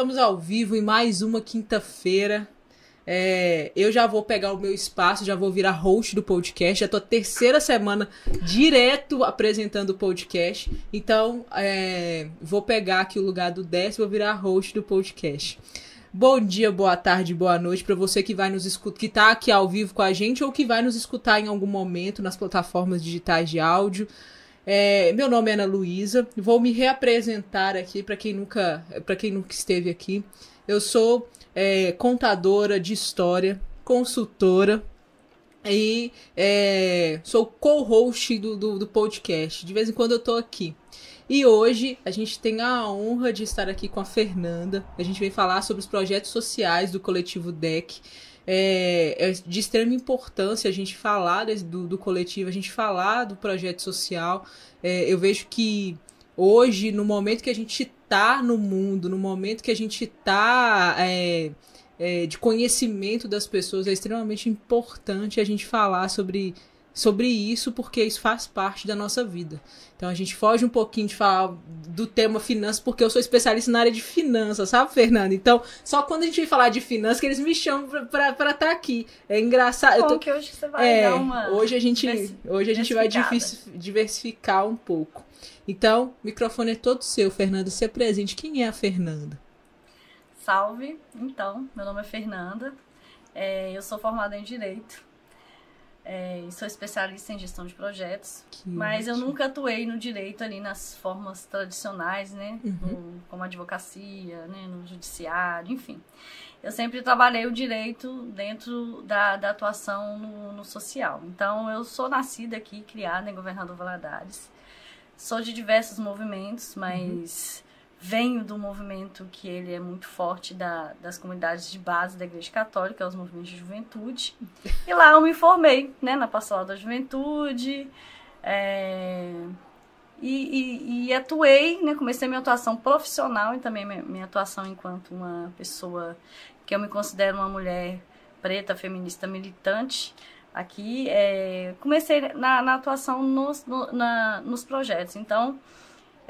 estamos ao vivo em mais uma quinta-feira. É, eu já vou pegar o meu espaço, já vou virar host do podcast. Já tô terceira semana direto apresentando o podcast. Então, é, vou pegar aqui o lugar do décimo vou virar host do podcast. Bom dia, boa tarde, boa noite para você que vai nos escutar, que tá aqui ao vivo com a gente ou que vai nos escutar em algum momento nas plataformas digitais de áudio. É, meu nome é Ana Luísa. Vou me reapresentar aqui para quem nunca, para quem nunca esteve aqui. Eu sou é, contadora de história, consultora e é, sou co-host do, do, do, podcast. De vez em quando eu tô aqui. E hoje a gente tem a honra de estar aqui com a Fernanda. A gente vem falar sobre os projetos sociais do coletivo DEC. É, é de extrema importância a gente falar desse, do, do coletivo, a gente falar do projeto social. É, eu vejo que hoje, no momento que a gente está no mundo, no momento que a gente está é, é, de conhecimento das pessoas, é extremamente importante a gente falar sobre sobre isso, porque isso faz parte da nossa vida. Então a gente foge um pouquinho de falar do tema finanças, porque eu sou especialista na área de finanças, sabe, Fernanda? Então, só quando a gente vai falar de finanças que eles me chamam pra estar tá aqui. É engraçado. Bom, tô... que hoje você vai é, dar uma. Hoje a gente, hoje a gente vai diversificar um pouco. Então, o microfone é todo seu, Fernanda. Se presente. Quem é a Fernanda? Salve! Então, meu nome é Fernanda. É, eu sou formada em Direito é, sou especialista em gestão de projetos, que mas ótimo. eu nunca atuei no direito ali nas formas tradicionais, né? Uhum. No, como advocacia, né? no judiciário, enfim. Eu sempre trabalhei o direito dentro da, da atuação no, no social. Então, eu sou nascida aqui, criada em Governador Valadares. Sou de diversos movimentos, mas... Uhum venho do movimento que ele é muito forte da, das comunidades de base da Igreja Católica, os movimentos de juventude. E lá eu me formei, né, na Pastoral da Juventude, é, e, e, e, atuei, né, comecei minha atuação profissional e também minha, minha atuação enquanto uma pessoa que eu me considero uma mulher preta, feminista, militante, aqui, é, comecei na, na atuação nos, no, na, nos projetos. Então,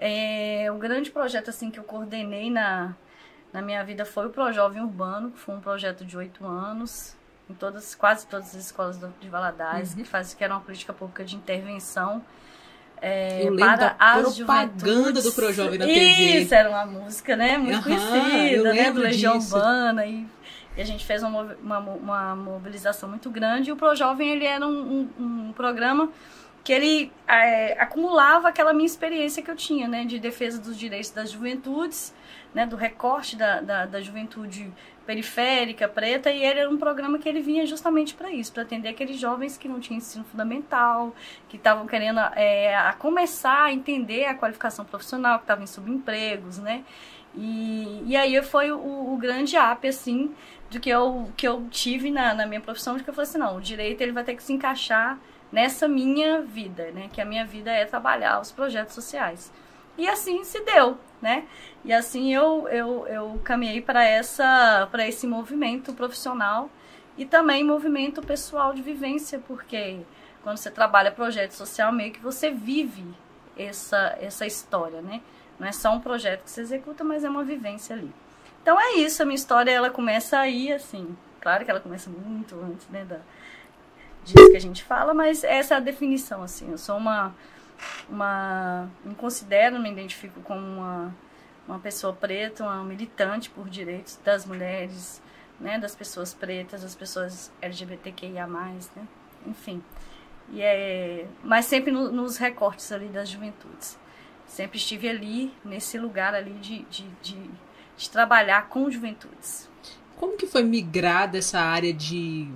é, o grande projeto assim que eu coordenei na, na minha vida foi o Projovem Urbano, que foi um projeto de oito anos, em todas, quase todas as escolas de Valadares, uhum. que, faz, que era uma política pública de intervenção é, eu da as propaganda do Projovem na TV. Isso, era uma música, né? Muito uhum, conhecida, né? Do Legião disso. Urbana. E, e, a gente fez uma, uma, uma, mobilização muito grande. E o Projovem, ele era um, um, um programa que ele é, acumulava aquela minha experiência que eu tinha, né, de defesa dos direitos das juventudes, né, do recorte da, da, da juventude periférica, preta, e ele era um programa que ele vinha justamente para isso, para atender aqueles jovens que não tinham ensino fundamental, que estavam querendo é, a começar a entender a qualificação profissional, que estavam em subempregos, né, e, e aí foi o, o grande app, assim, do que eu, que eu tive na, na minha profissão, de que eu falei assim, não, o direito ele vai ter que se encaixar nessa minha vida, né? Que a minha vida é trabalhar os projetos sociais. E assim se deu, né? E assim eu, eu, eu caminhei para essa para esse movimento profissional e também movimento pessoal de vivência, porque quando você trabalha projeto social, meio que você vive essa, essa história, né? Não é só um projeto que você executa, mas é uma vivência ali. Então é isso, a minha história ela começa aí, assim, claro que ela começa muito antes, né, da, disso que a gente fala, mas essa é a definição, assim. Eu sou uma. uma me considero, me identifico como uma, uma pessoa preta, uma militante por direitos das mulheres, né, das pessoas pretas, das pessoas LGBTQIA, né? Enfim. E é, mas sempre no, nos recortes ali das juventudes. Sempre estive ali, nesse lugar ali de, de, de, de trabalhar com juventudes. Como que foi migrar dessa área de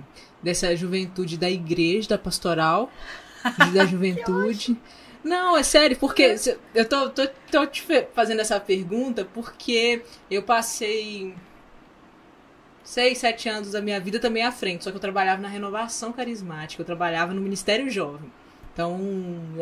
dessa juventude da igreja, da pastoral, da juventude. Não, é sério, porque eu tô, tô, tô te fazendo essa pergunta porque eu passei seis, sete anos da minha vida também à frente, só que eu trabalhava na renovação carismática, eu trabalhava no Ministério Jovem. Então,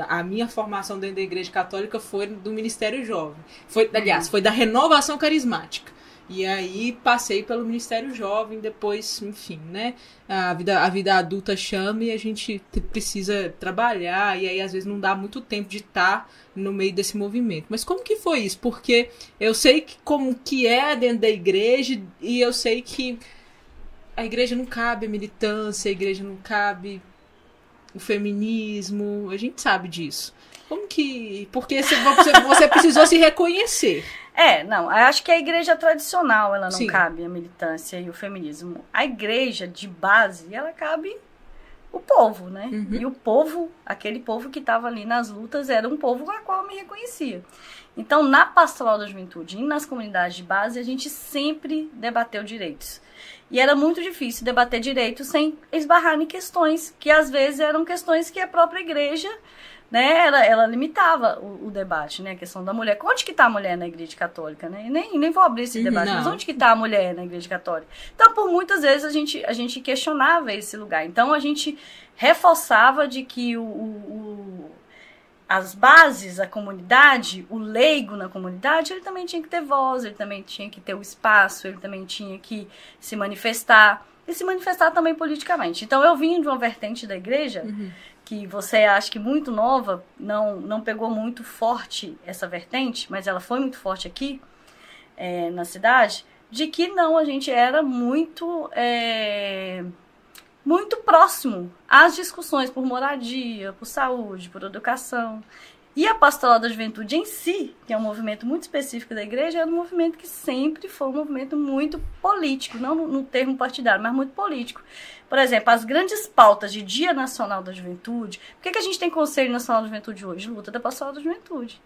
a minha formação dentro da igreja católica foi do Ministério Jovem. Foi, aliás, foi da renovação carismática. E aí passei pelo Ministério Jovem, depois, enfim, né? A vida, a vida adulta chama e a gente precisa trabalhar, e aí às vezes não dá muito tempo de estar tá no meio desse movimento. Mas como que foi isso? Porque eu sei que, como que é dentro da igreja, e eu sei que a igreja não cabe a militância, a igreja não cabe o feminismo, a gente sabe disso. Como que. Porque você, você precisou se reconhecer. É, não, acho que a igreja tradicional, ela não Sim. cabe a militância e o feminismo. A igreja de base, ela cabe o povo, né? Uhum. E o povo, aquele povo que estava ali nas lutas, era um povo com a qual eu me reconhecia. Então, na pastoral da juventude e nas comunidades de base, a gente sempre debateu direitos. E era muito difícil debater direitos sem esbarrar em questões que às vezes eram questões que a própria igreja né, ela, ela limitava o, o, debate, né, a questão da mulher. Onde que está a mulher na igreja católica, né? Nem, nem vou abrir esse debate, Não. mas onde que está a mulher na igreja católica? Então, por muitas vezes a gente, a gente questionava esse lugar. Então, a gente reforçava de que o, o, as bases, a comunidade, o leigo na comunidade, ele também tinha que ter voz, ele também tinha que ter o espaço, ele também tinha que se manifestar e se manifestar também politicamente. Então eu vim de uma vertente da igreja uhum que você acha que muito nova, não, não pegou muito forte essa vertente, mas ela foi muito forte aqui é, na cidade, de que não, a gente era muito. É, muito próximo às discussões por moradia, por saúde, por educação. E a pastoral da juventude em si, que é um movimento muito específico da igreja, é um movimento que sempre foi um movimento muito político, não no, termo partidário, mas muito político. Por exemplo, as grandes pautas de Dia Nacional da Juventude. Por que, que a gente tem Conselho Nacional da Juventude hoje? Luta da pastoral da juventude.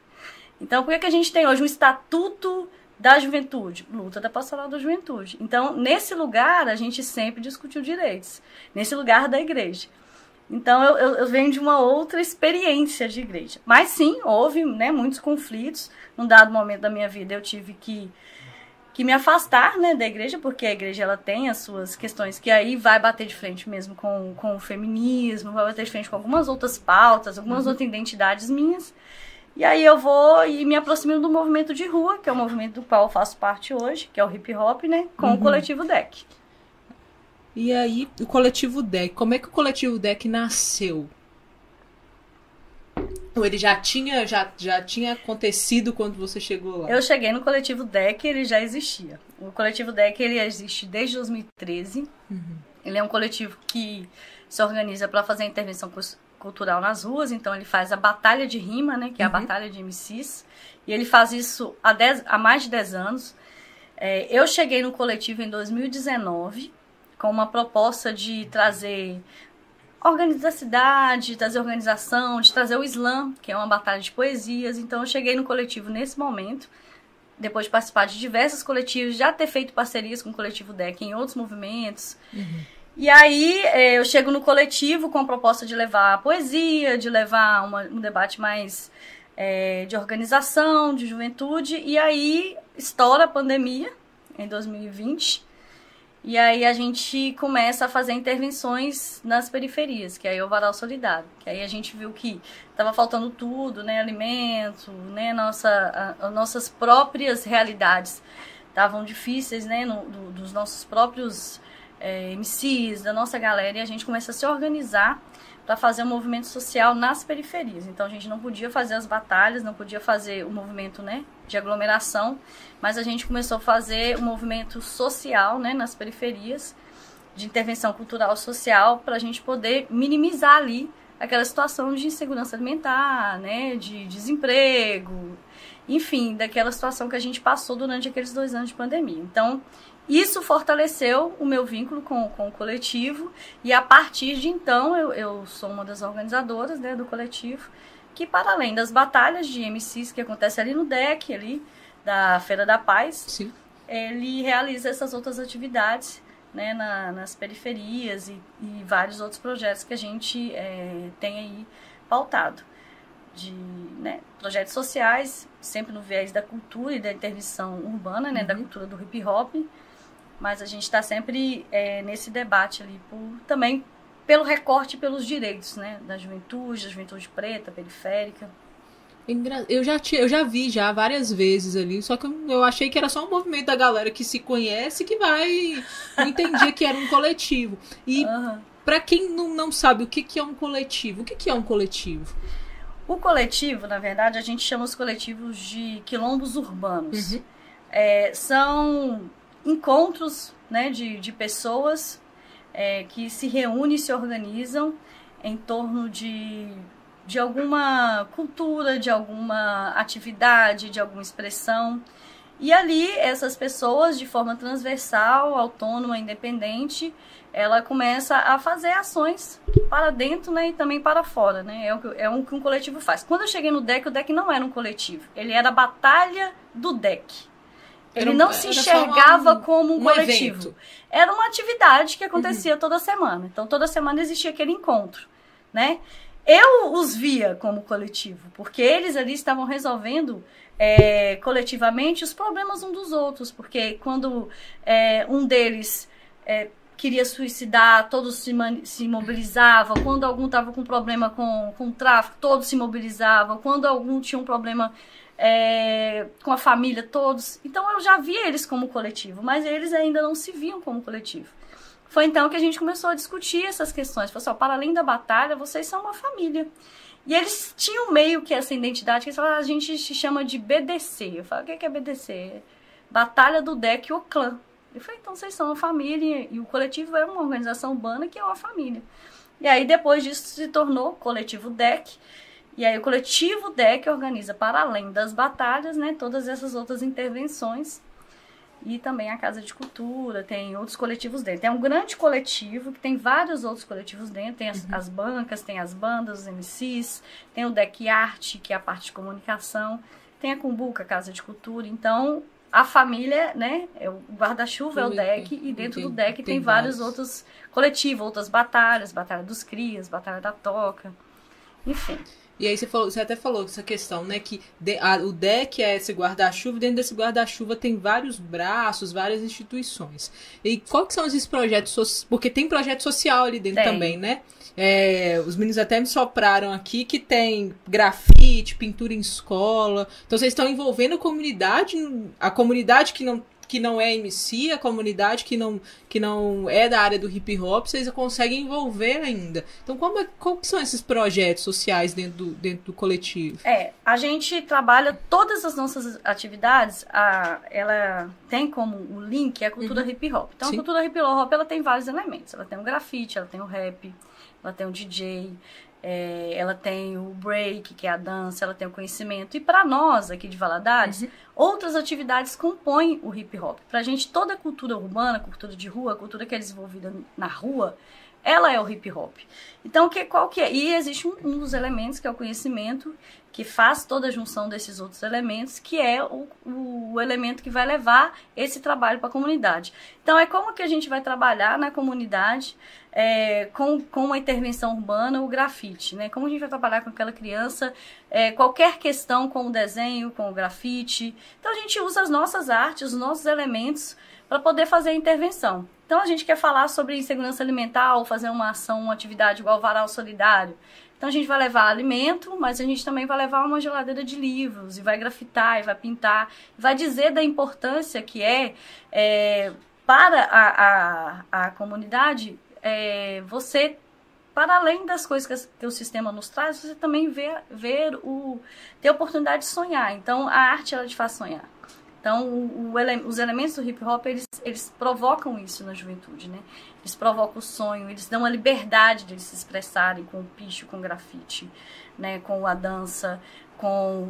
Então, por que, que a gente tem hoje um Estatuto da Juventude? Luta da pastoral da juventude. Então, nesse lugar, a gente sempre discutiu direitos. Nesse lugar da igreja. Então eu, eu, eu, venho de uma outra experiência de igreja. Mas sim, houve né, muitos conflitos. Num dado momento da minha vida eu tive que, que me afastar né, da igreja, porque a igreja ela tem as suas questões que aí vai bater de frente mesmo com, com o feminismo, vai bater de frente com algumas outras pautas, algumas uhum. outras identidades minhas. E aí eu vou e me aproximo do movimento de rua, que é o movimento do qual eu faço parte hoje, que é o hip hop, né, com uhum. o coletivo DEC. E aí, o coletivo Deck, como é que o coletivo Deck nasceu? Ou ele já tinha, já, já tinha acontecido quando você chegou lá? Eu cheguei no coletivo Deck, ele já existia. O coletivo Deck ele existe desde 2013. Uhum. Ele é um coletivo que se organiza para fazer intervenção cultural nas ruas, então ele faz a batalha de rima, né, que é a uhum. batalha de MCs, e ele faz isso há, dez, há mais de 10 anos. É, eu cheguei no coletivo em 2019 com uma proposta de trazer organizar a cidade, trazer organização, de trazer o slam, que é uma batalha de poesias. Então eu cheguei no coletivo nesse momento, depois de participar de diversos coletivos, já ter feito parcerias com o coletivo DEC em outros movimentos. Uhum. E aí é, eu chego no coletivo com a proposta de levar a poesia, de levar uma, um debate mais é, de organização, de juventude. E aí estoura a pandemia em 2020. E aí a gente começa a fazer intervenções nas periferias, que aí é o varal solidário. Que aí a gente viu que estava faltando tudo, né? Alimento, né? Nossa, a, nossas próprias realidades estavam difíceis, né? No, do, dos nossos próprios é, MCs, da nossa galera, e a gente começa a se organizar para fazer um movimento social nas periferias. Então a gente não podia fazer as batalhas, não podia fazer o movimento né, de aglomeração, mas a gente começou a fazer um movimento social né, nas periferias, de intervenção cultural social, para a gente poder minimizar ali aquela situação de insegurança alimentar, né, de desemprego, enfim, daquela situação que a gente passou durante aqueles dois anos de pandemia. Então, isso fortaleceu o meu vínculo com, com o coletivo e a partir de então eu, eu sou uma das organizadoras né, do coletivo que para além das batalhas de MCs que acontece ali no deck ali da Feira da Paz, Sim. ele realiza essas outras atividades né, na, nas periferias e, e, vários outros projetos que a gente é, tem aí pautado de né, projetos sociais, sempre no viés da cultura e da intervenção urbana, né, uhum. da cultura do hip hop, mas a gente está sempre é, nesse debate ali, por, também pelo recorte pelos direitos né, da juventude, da juventude preta, periférica. Eu já, tinha, eu já vi já várias vezes ali, só que eu, achei que era só um movimento da galera que se conhece que vai. Não entendia que era um coletivo. E uhum. para quem não, não sabe o que, que é um coletivo, o que, que é um coletivo? O coletivo, na verdade, a gente chama os coletivos de quilombos urbanos. Uhum. É, são encontros né, de, de pessoas é, que se reúnem e se organizam em torno de de alguma cultura, de alguma atividade, de alguma expressão. E ali, essas pessoas, de forma transversal, autônoma, independente, ela começa a fazer ações para dentro né, e também para fora. Né? É, o que, é o que um coletivo faz. Quando eu cheguei no deck, o deck não era um coletivo. Ele era a batalha do deck. Ele não se enxergava um, como um, um coletivo. Evento. Era uma atividade que acontecia uhum. toda semana. Então, toda semana existia aquele encontro. Né? eu os via como coletivo, porque eles ali estavam resolvendo é, coletivamente os problemas um dos outros, porque quando é, um deles é, queria suicidar, todos se, se mobilizavam, quando algum estava com problema com, com tráfico, todos se mobilizavam, quando algum tinha um problema é, com a família, todos. Então eu já via eles como coletivo, mas eles ainda não se viam como coletivo. Foi então que a gente começou a discutir essas questões. Falou assim, para além da batalha, vocês são uma família. E eles tinham meio que essa identidade, que eles falaram, a gente se chama de BDC. Eu falei, o que é BDC? Batalha do Deck o Clã. Eu falei, então vocês são uma família, e o coletivo é uma organização urbana que é uma família. E aí, depois disso, se tornou Coletivo Deck. E aí, o Coletivo Deck organiza, para além das batalhas, né, todas essas outras intervenções e também a Casa de Cultura, tem outros coletivos dentro. Tem um grande coletivo que tem vários outros coletivos dentro, tem as, uhum. as bancas, tem as bandas, os MCs, tem o Deck Arte, que é a parte de comunicação, tem a Cumbuca, a Casa de Cultura. Então, a família, né, é o guarda-chuva é o deck e dentro do deck tem, tem vários, vários outros coletivos, outras batalhas, batalha dos crias, batalha da toca, enfim. E aí você, falou, você até falou essa questão, né? Que de, a, o deck é esse guarda-chuva, dentro desse guarda-chuva tem vários braços, várias instituições. E quais são esses projetos? Porque tem projeto social ali dentro tem. também, né? É, os meninos até me sopraram aqui que tem grafite, pintura em escola. Então vocês estão envolvendo a comunidade, a comunidade que não que não é MC, a comunidade que não, que não é da área do hip hop, vocês conseguem envolver ainda. Então, como é, qual são esses projetos sociais dentro do, dentro do coletivo? É, a gente trabalha todas as nossas atividades, a, ela tem como o link a cultura uhum. hip hop. Então, Sim. a cultura hip hop ela tem vários elementos. Ela tem o grafite, ela tem o rap, ela tem o DJ, é, ela tem o break, que é a dança, ela tem o conhecimento. E para nós, aqui de Valadares, uhum. outras atividades compõem o hip hop. Para a gente, toda a cultura urbana, cultura de rua, cultura que é desenvolvida na rua, ela é o hip hop. Então, que, qual que é? E existe um, um dos elementos que é o conhecimento, que faz toda a junção desses outros elementos, que é o, o elemento que vai levar esse trabalho para a comunidade. Então, é como que a gente vai trabalhar na comunidade é, com, com uma intervenção urbana, o grafite, né? Como a gente vai trabalhar com aquela criança, é, qualquer questão com o desenho, com o grafite. Então, a gente usa as nossas artes, os nossos elementos para poder fazer a intervenção. Então, a gente quer falar sobre insegurança alimentar ou fazer uma ação, uma atividade igual varal solidário. Então a gente vai levar alimento, mas a gente também vai levar uma geladeira de livros e vai grafitar e vai pintar, vai dizer da importância que é, é para a, a, a comunidade é, você para além das coisas que, o sistema nos traz, você também vê, ver o ter a oportunidade de sonhar. Então a arte ela te faz sonhar. Então, o, o, os elementos do hip hop, eles, eles provocam isso na juventude, né? Eles provocam o sonho, eles dão a liberdade de eles se expressarem com o picho, com o grafite, né? Com a dança, com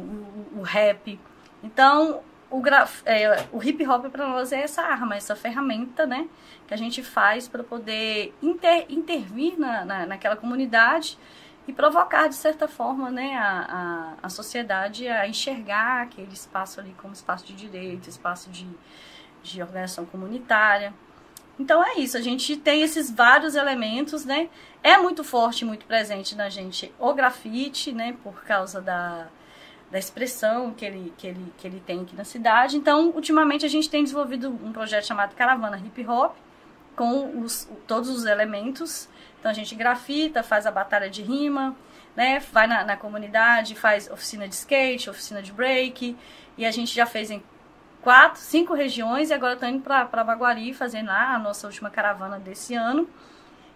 o, o rap. Então, o, graf, é, o hip hop para nós é essa arma, essa ferramenta, né? Que a gente faz para poder inter, intervir na, na, naquela comunidade e provocar, de certa forma, né, a, a, a sociedade a enxergar aquele espaço ali como espaço de direito, espaço de, de organização comunitária. Então é isso, a gente tem esses vários elementos, né? É muito forte, muito presente na gente o grafite, né? Por causa da, da expressão que ele, que, ele, que ele tem aqui na cidade. Então, ultimamente a gente tem desenvolvido um projeto chamado Caravana Hip Hop, com os, todos os elementos então a gente grafita, faz a batalha de rima, né? Vai na, na comunidade, faz oficina de skate, oficina de break. E a gente já fez em quatro, cinco regiões e agora estou indo para Baguari fazendo lá a nossa última caravana desse ano.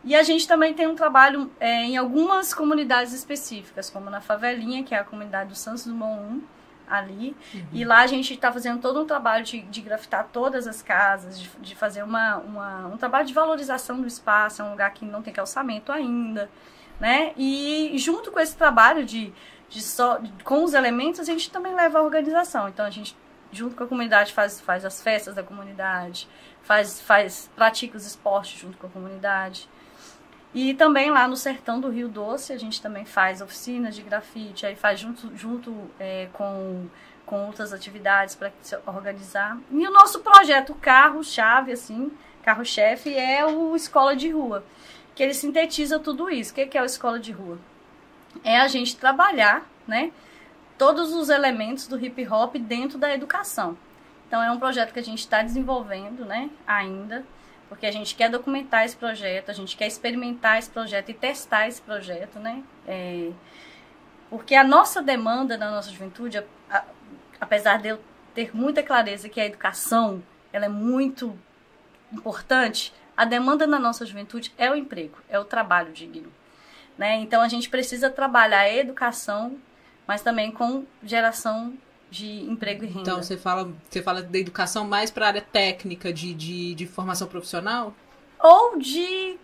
E a gente também tem um trabalho é, em algumas comunidades específicas, como na Favelinha, que é a comunidade do Santos Dumont 1, ali. Uhum. E lá a gente está fazendo todo um trabalho de, de grafitar todas as casas, de, de fazer uma, uma, um trabalho de valorização do espaço, é um lugar que não tem calçamento ainda, né? E junto com esse trabalho de, de só, com os elementos, a gente também leva a organização. Então a gente, junto com a comunidade, faz, faz as festas da comunidade, faz, faz, pratica os esportes junto com a comunidade. E também lá no sertão do Rio Doce, a gente também faz oficinas de grafite, aí faz junto, junto é, com, com outras atividades para se organizar. E o nosso projeto carro-chave, assim, carro-chefe, é o Escola de Rua, que ele sintetiza tudo isso. O que é o Escola de Rua? É a gente trabalhar, né, todos os elementos do hip hop dentro da educação. Então é um projeto que a gente está desenvolvendo, né, ainda porque a gente quer documentar esse projeto, a gente quer experimentar esse projeto e testar esse projeto, né? É, porque a nossa demanda na nossa juventude, a, a, apesar de eu ter muita clareza que a educação ela é muito importante, a demanda na nossa juventude é o emprego, é o trabalho digno. Né? Então a gente precisa trabalhar a educação, mas também com geração de emprego e renda. Então você fala, você fala da educação mais para a área técnica de, de, de, formação profissional? Ou de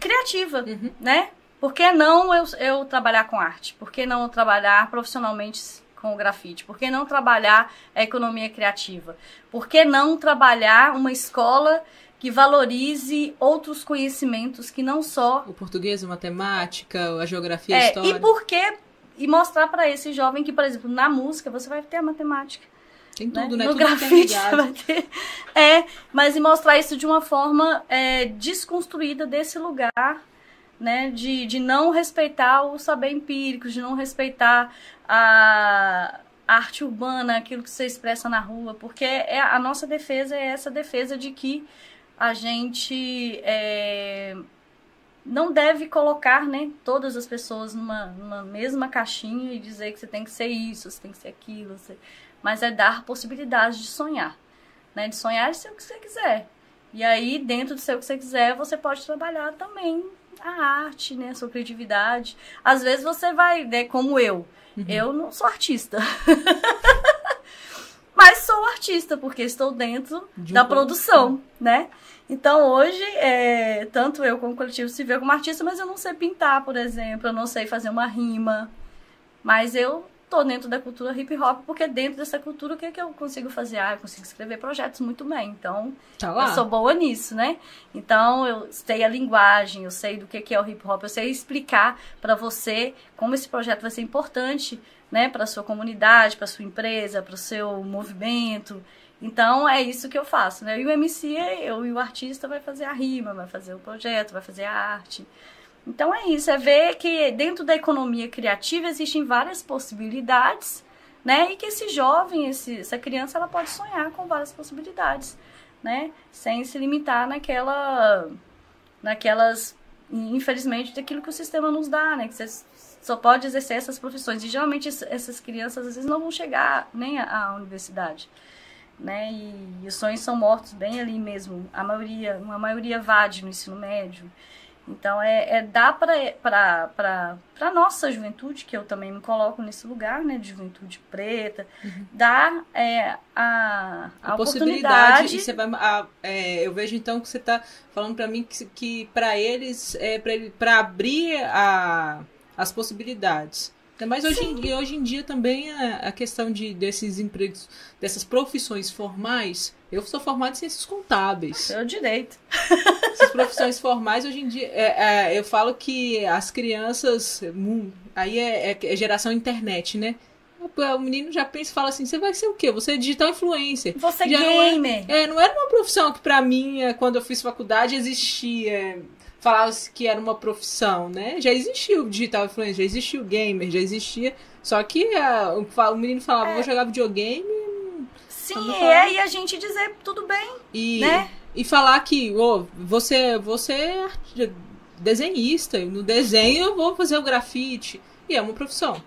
criativa, uhum. né? Por que não eu, eu trabalhar com arte? Por que não trabalhar profissionalmente com o grafite? Por que não trabalhar a economia criativa? Por que não trabalhar uma escola que valorize outros conhecimentos que não só o português, a matemática, a geografia, é, a história. E por que e mostrar para esse jovem que, por exemplo, na música você vai ter a matemática. Tem né? tudo, né? No tudo grafite vai ter. É, mas e mostrar isso de uma forma é, desconstruída desse lugar, né? De, de não respeitar o saber empírico, de não respeitar a arte urbana, aquilo que você expressa na rua, porque é, a nossa defesa é essa defesa de que a gente é, não deve colocar né, todas as pessoas numa, numa mesma caixinha e dizer que você tem que ser isso, você tem que ser aquilo, você... mas é dar possibilidade de sonhar. Né, de sonhar e ser o que você quiser. E aí, dentro de ser o que você quiser, você pode trabalhar também a arte, né, a sua criatividade. Às vezes você vai, né, como eu, uhum. eu não sou artista. mas sou artista, porque estou dentro de da produção, né? Então hoje, é, tanto eu como coletivo se vê como artista, mas eu não sei pintar, por exemplo, eu não sei fazer uma rima. Mas eu tô dentro da cultura hip hop, porque dentro dessa cultura o que, é que eu consigo fazer? Ah, eu consigo escrever projetos muito bem. Então, tá eu sou boa nisso, né? Então, eu sei a linguagem, eu sei do que, que é o hip hop, eu sei explicar para você como esse projeto vai ser importante, né, para sua comunidade, para sua empresa, para o seu movimento. Então é isso que eu faço, né? E o MC, eu e o artista vai fazer a rima, vai fazer o projeto, vai fazer a arte. Então é isso, é ver que dentro da economia criativa existem várias possibilidades, né? E que esse jovem, esse, essa criança, ela pode sonhar com várias possibilidades, né? Sem se limitar naquela, naquelas, infelizmente, daquilo que o sistema nos dá, né? Que você só pode exercer essas profissões. E geralmente essas crianças às vezes não vão chegar nem à universidade né? E, e, os sonhos são mortos bem ali mesmo. A maioria, uma maioria vade no ensino médio. Então é, é dar para a nossa juventude, que eu também me coloco nesse lugar, né, de juventude preta, uhum. dar é, a, a, a possibilidade. você vai, a, é, eu vejo então que você está falando para mim que, que para eles, é, para abrir a, as possibilidades. Mas hoje, em, hoje em dia também a, a, questão de, desses empregos, dessas profissões formais. Eu sou formada em ciências contábeis. É o direito. Essas profissões formais, hoje em dia, é, é, eu falo que as crianças. Aí é, é, é geração internet, né? O menino já pensa e fala assim: você vai ser o quê? Você é digital influencer. Você é gamer. Não é, é, não era uma profissão que para mim, é, quando eu fiz faculdade, existia falasse que era uma profissão, né? Já existia o digital influencer, já existia o gamer, já existia. Só que a, o, o, menino falava, é. vou jogar videogame. Sim, é, e a gente dizer tudo bem. E, né? e falar que oh, você, você é desenhista, no desenho eu vou fazer o grafite. e é uma profissão.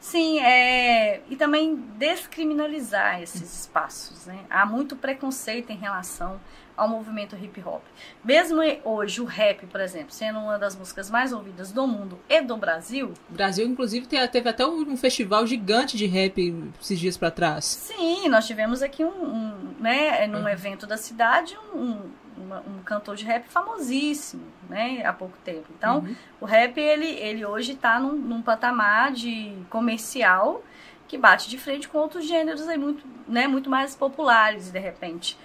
Sim, é... e também descriminalizar esses espaços. Né? Há muito preconceito em relação ao movimento hip hop. Mesmo hoje, o rap, por exemplo, sendo uma das músicas mais ouvidas do mundo e do Brasil. O Brasil, inclusive, teve até um festival gigante de rap esses dias para trás. Sim, nós tivemos aqui um, um né, num uhum. evento da cidade, um, uma, um cantor de rap famosíssimo, né, há pouco tempo. Então, uhum. o rap, ele, ele hoje está num, num, patamar de comercial que bate de frente com outros gêneros aí muito, né, muito mais populares, de repente.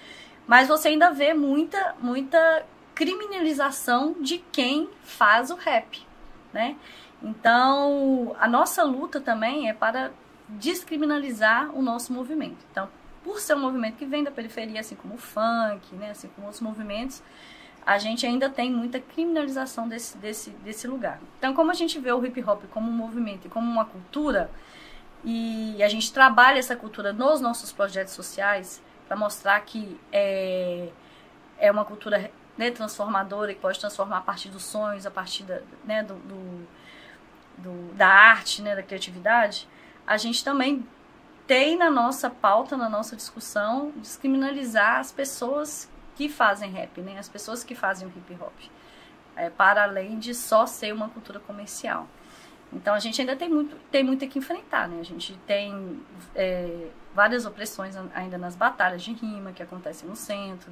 Mas você ainda vê muita, muita criminalização de quem faz o rap, né? Então, a nossa luta também é para descriminalizar o nosso movimento. Então, por ser um movimento que vem da periferia, assim como o funk, né, assim como outros movimentos, a gente ainda tem muita criminalização desse, desse, desse lugar. Então, como a gente vê o hip hop como um movimento e como uma cultura, e a gente trabalha essa cultura nos nossos projetos sociais, para mostrar que é, é uma cultura né, transformadora que pode transformar a partir dos sonhos, a partir da, né, do, do, do, da arte, né, da criatividade, a gente também tem na nossa pauta, na nossa discussão, descriminalizar as pessoas que fazem rap, né? as pessoas que fazem o hip hop, é, para além de só ser uma cultura comercial. Então a gente ainda tem muito, tem muito que enfrentar, né? A gente tem é, várias opressões ainda nas batalhas de rima que acontecem no centro.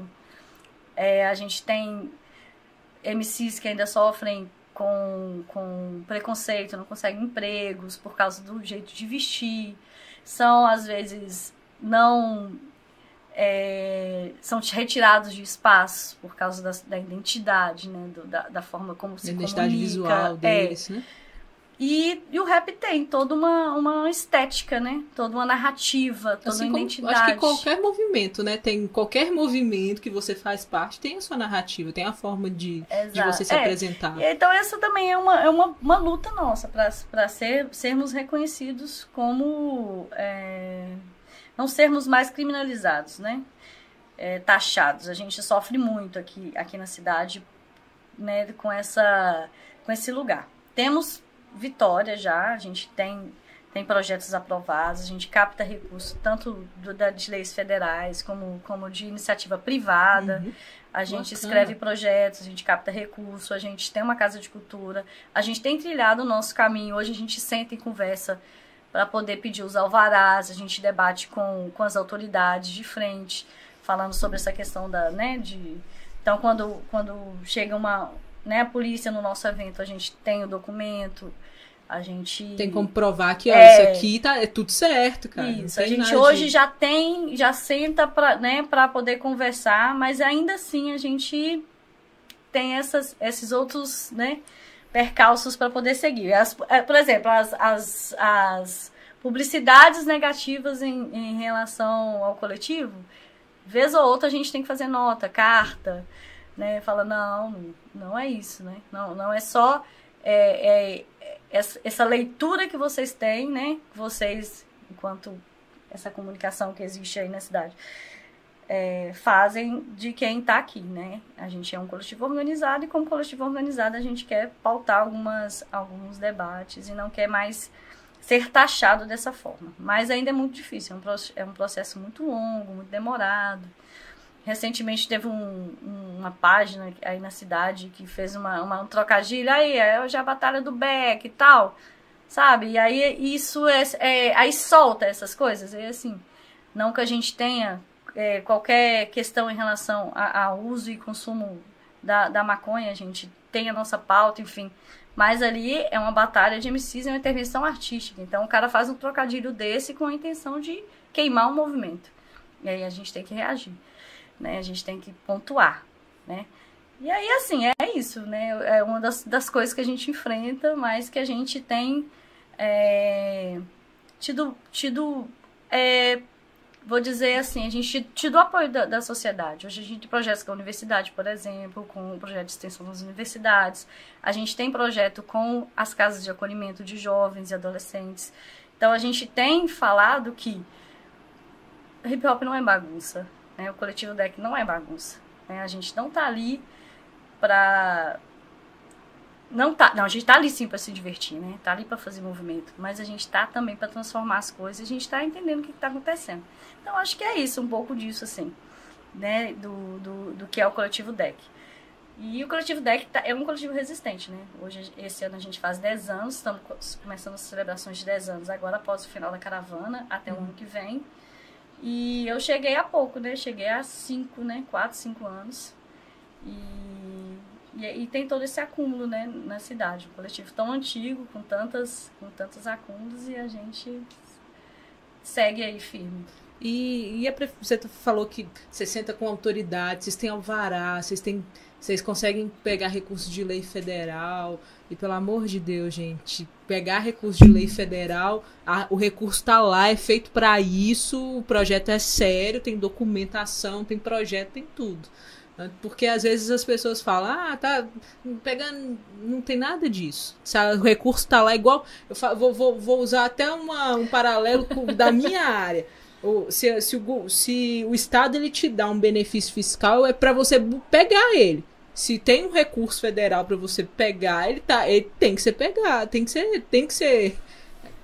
É, a gente tem MCs que ainda sofrem com, com preconceito, não conseguem empregos por causa do jeito de vestir são às vezes não é, são retirados de espaço por causa da, da identidade, né, do, da, da, forma como se identidade comunica. visual é. deles, é. né? E, e, o rap tem toda uma, uma estética, né? Toda uma narrativa, toda assim, uma identidade. Acho que qualquer movimento, né? Tem qualquer movimento que você faz parte tem a sua narrativa, tem a forma de, de você se é. apresentar. Então essa também é uma, é uma, uma luta nossa para ser, sermos reconhecidos como é, não sermos mais criminalizados, né? É, taxados. A gente sofre muito aqui, aqui na cidade, né? Com essa com esse lugar. Temos vitória já, a gente tem, tem projetos aprovados, a gente capta recursos tanto do, da, de leis federais como, como de iniciativa privada. Uhum. A gente Bacana. escreve projetos, a gente capta recursos, a gente tem uma casa de cultura, a gente tem trilhado o nosso caminho. Hoje a gente senta e conversa para poder pedir os alvarás, a gente debate com, com as autoridades de frente, falando sobre essa questão da, né, de... Então, quando, quando chega uma, né, a polícia no nosso evento, a gente tem o documento, a gente tem como provar que ó, é, isso aqui tá é tudo certo, cara. Isso, a gente hoje de... já tem, já senta para, né, para poder conversar, mas ainda assim a gente tem essas, esses outros, né, percalços para poder seguir. As, é, por exemplo, as, as, as publicidades negativas em, em relação ao coletivo, vez ou outra a gente tem que fazer nota, carta, né? Fala, não, não é isso, né? Não, não é só é, é, essa, essa leitura que vocês têm, né? Vocês, enquanto essa comunicação que existe aí na cidade, é, fazem de quem está aqui, né? A gente é um coletivo organizado e como coletivo organizado a gente quer pautar algumas, alguns debates e não quer mais ser taxado dessa forma. Mas ainda é muito difícil, é um, é um processo muito longo, muito demorado. Recentemente teve um, uma página aí na cidade que fez uma, uma, um trocadilho. Aí, é hoje a batalha do Beck e tal. Sabe? E aí isso é, é, Aí solta essas coisas. E assim, não que a gente tenha é, qualquer questão em relação ao uso e consumo da, da maconha, a gente tem a nossa pauta, enfim. Mas ali é uma batalha de MCs e uma intervenção artística. Então o cara faz um trocadilho desse com a intenção de queimar o movimento. E aí a gente tem que reagir né? A gente tem que pontuar, né? E aí, assim, é isso, né? É uma das, das coisas que a gente enfrenta, mas que a gente tem é, tido, tido é, vou dizer assim, a gente tido apoio da, da, sociedade. Hoje a gente tem projetos com a universidade, por exemplo, com o projeto de extensão das universidades. A gente tem projeto com as casas de acolhimento de jovens e adolescentes. Então a gente tem falado que hip hop não é bagunça. Né? O coletivo deck não é bagunça. Né? A gente não está ali para não tá, não, a gente tá ali sim para se divertir, né? Tá ali para fazer movimento, mas a gente tá também para transformar as coisas, a gente tá entendendo o que, que tá acontecendo. Então acho que é isso, um pouco disso assim, né, do, do, do que é o coletivo DEC. E o coletivo DEC tá, é um coletivo resistente, né? Hoje, esse ano a gente faz 10 anos, estamos começando as celebrações de 10 anos agora, após o final da caravana, até uhum. o ano que vem. E eu cheguei há pouco, né? Cheguei há 5, né? 4, 5 anos. E, e, e, tem todo esse acúmulo, né? Na cidade. Um coletivo tão antigo, com, tantas, com tantos acúmulos, e a gente segue aí firme. E, e a, você falou que você senta com autoridade, vocês têm alvará, vocês têm vocês conseguem pegar recurso de lei federal. E pelo amor de Deus, gente, pegar recurso de lei federal, a, o recurso está lá, é feito para isso, o projeto é sério, tem documentação, tem projeto, tem tudo. Porque às vezes as pessoas falam, ah, tá pegando. Não tem nada disso. Se o recurso está lá igual. Eu vou, vou, vou usar até uma, um paralelo da minha área. Se, se, o, se o Estado ele te dá um benefício fiscal, é para você pegar ele. Se tem um recurso federal para você pegar, ele, tá, ele tem que ser pegado, tem que ser, tem que ser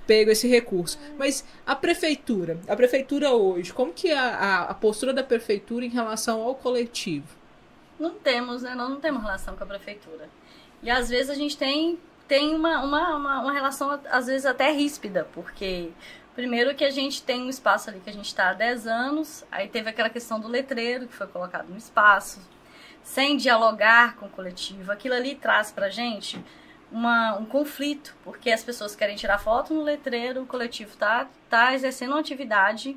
pego esse recurso. Mas a prefeitura, a prefeitura hoje, como que é a, a, postura da prefeitura em relação ao coletivo? Não temos, né? Nós não temos relação com a prefeitura. E às vezes a gente tem, tem uma, uma, uma, uma relação, às vezes até ríspida, porque Primeiro que a gente tem um espaço ali que a gente está há 10 anos, aí teve aquela questão do letreiro que foi colocado no espaço, sem dialogar com o coletivo. Aquilo ali traz pra gente uma, um conflito, porque as pessoas querem tirar foto no letreiro, o coletivo tá, tá exercendo uma atividade,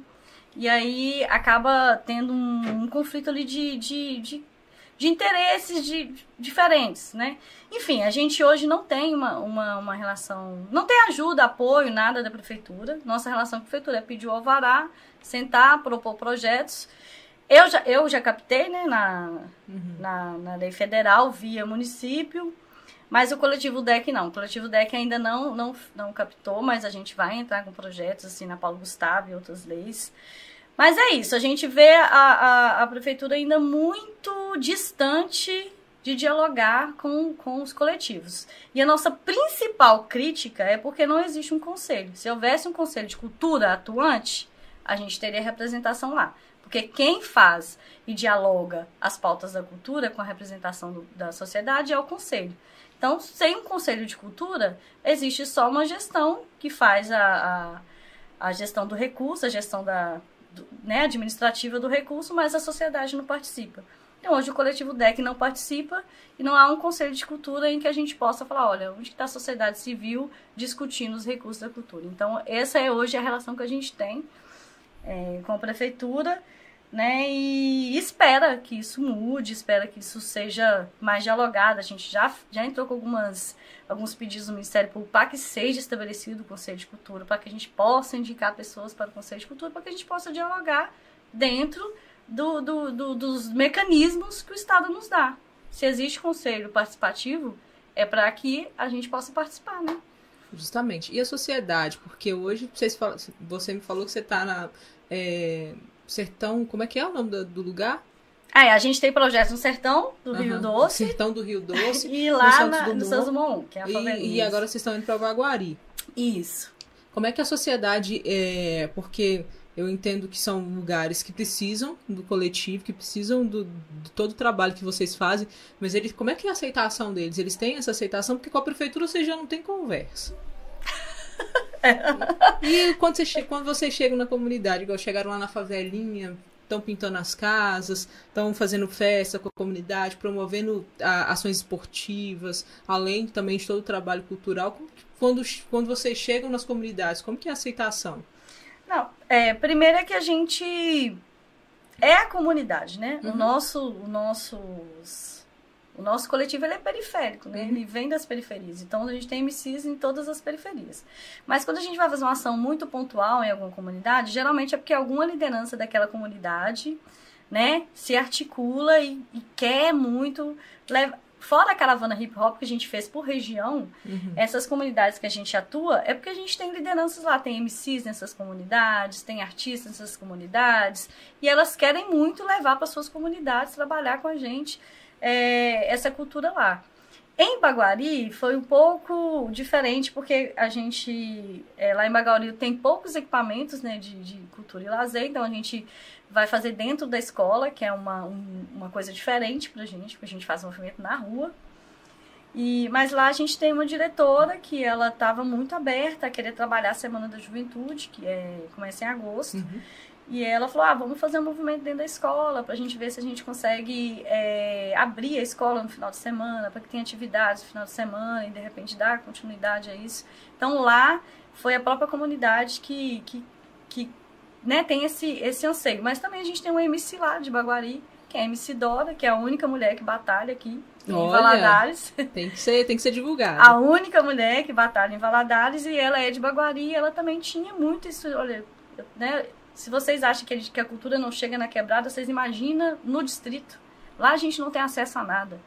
e aí acaba tendo um, um conflito ali de, de, de de interesses de, diferentes, né? Enfim, a gente hoje não tem uma, uma, uma, relação, não tem ajuda, apoio, nada da prefeitura. Nossa relação com a prefeitura é pedir o alvará, sentar, propor projetos. Eu já, eu já captei, né, na, uhum. na, na lei federal, via município, mas o coletivo DEC não. O coletivo DEC ainda não, não, não captou, mas a gente vai entrar com projetos, assim, na Paulo Gustavo e outras leis. Mas é isso, a gente vê a, a, a prefeitura ainda muito distante de dialogar com, com os coletivos. E a nossa principal crítica é porque não existe um conselho. Se houvesse um conselho de cultura atuante, a gente teria representação lá. Porque quem faz e dialoga as pautas da cultura com a representação do, da sociedade é o conselho. Então, sem um conselho de cultura, existe só uma gestão que faz a, a, a gestão do recurso, a gestão da, né, administrativa do recurso, mas a sociedade não participa. Então, hoje o coletivo DEC não participa e não há um conselho de cultura em que a gente possa falar, olha, onde está a sociedade civil discutindo os recursos da cultura. Então, essa é hoje a relação que a gente tem é, com a prefeitura né? E espera que isso mude, espera que isso seja mais dialogado. A gente já, já entrou com algumas, alguns pedidos no Ministério Público para que seja estabelecido o Conselho de Cultura, para que a gente possa indicar pessoas para o Conselho de Cultura, para que a gente possa dialogar dentro do, do, do, dos mecanismos que o Estado nos dá. Se existe conselho participativo, é para que a gente possa participar, né? Justamente. E a sociedade? Porque hoje vocês falam, você me falou que você está na. É Sertão, como é que é o nome do, do lugar? Ah, é, a gente tem projetos no Sertão do uhum. Rio Doce. Sertão do Rio Doce. e lá no, na, no Santos Dumont, que é a e, e agora vocês estão indo para Baguari. Isso. Como é que a sociedade é. Porque eu entendo que são lugares que precisam do coletivo, que precisam do, de todo o trabalho que vocês fazem, mas eles, como é que é a aceitação deles? Eles têm essa aceitação porque com a prefeitura você já não tem conversa. E quando, você, quando vocês chegam na comunidade, igual chegaram lá na favelinha, estão pintando as casas, estão fazendo festa com a comunidade, promovendo a, ações esportivas, além também de todo o trabalho cultural. Quando, quando vocês chegam nas comunidades, como que é a aceitação? Não, é, primeiro é que a gente é a comunidade, né? Uhum. O nosso, o nossos o nosso coletivo ele é periférico, né? Uhum. Ele vem das periferias. Então a gente tem MCs em todas as periferias. Mas quando a gente vai fazer uma ação muito pontual em alguma comunidade, geralmente é porque alguma liderança daquela comunidade, né, se articula e, e quer muito leva, fora a caravana hip hop que a gente fez por região, uhum. essas comunidades que a gente atua, é porque a gente tem lideranças lá, tem MCs nessas comunidades, tem artistas nessas comunidades, e elas querem muito levar para suas comunidades, trabalhar com a gente é, essa cultura lá. Em Baguari foi um pouco diferente, porque a gente, é, lá em Baguari, tem poucos equipamentos né, de, de, cultura e lazer, então a gente vai fazer dentro da escola, que é uma, um, uma coisa diferente pra gente, porque a gente faz movimento na rua. E, mas lá a gente tem uma diretora que ela estava muito aberta a querer trabalhar a Semana da Juventude, que é, começa em agosto. Uhum. E ela falou: ah, vamos fazer um movimento dentro da escola para a gente ver se a gente consegue é, abrir a escola no final de semana, para que tenha atividades no final de semana e de repente dar continuidade a isso. Então lá foi a própria comunidade que, que, que né, tem esse, esse anseio. Mas também a gente tem um MC lá de Baguari, que é a MC Dora, que é a única mulher que batalha aqui em Olha, Valadares. Tem que ser, tem que ser divulgada. A única mulher que batalha em Valadares e ela é de Baguari, ela também tinha muito isso, olha, né, se vocês acham que, a cultura não chega na quebrada, vocês imaginam no distrito. Lá a gente não tem acesso a nada.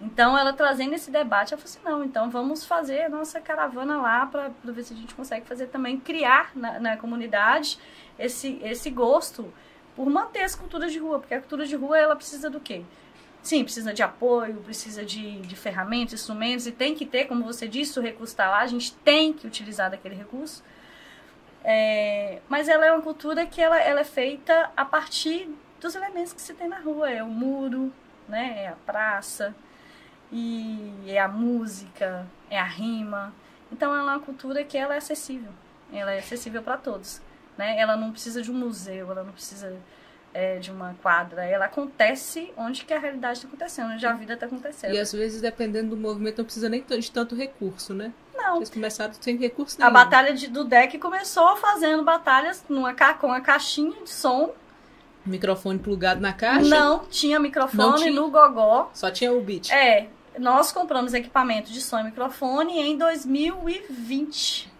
Então, ela trazendo esse debate, ela falou assim, não, então vamos fazer a nossa caravana lá para ver se a gente consegue fazer também, criar na, na, comunidade esse, esse gosto por manter as culturas de rua, porque a cultura de rua, ela precisa do quê? Sim, precisa de apoio, precisa de, de ferramentas, instrumentos, e tem que ter, como você disse, o recurso está lá, a gente tem que utilizar daquele recurso, é, mas ela é uma cultura que ela, ela é feita a partir dos elementos que se tem na rua. É o muro, né? é a praça, e é a música, é a rima. Então ela é uma cultura que ela é acessível. Ela é acessível para todos. Né? Ela não precisa de um museu, ela não precisa é, de uma quadra. Ela acontece onde que a realidade está acontecendo, onde a vida está acontecendo. E às vezes, dependendo do movimento, não precisa nem de tanto recurso, né? Não. Vocês começaram sem recurso nenhum. A batalha de, do deck começou fazendo batalhas numa, com a caixinha de som. Microfone plugado na caixa? Não, tinha microfone não tinha. no gogó. Só tinha o beat. É. Nós compramos equipamento de som e microfone em 2020.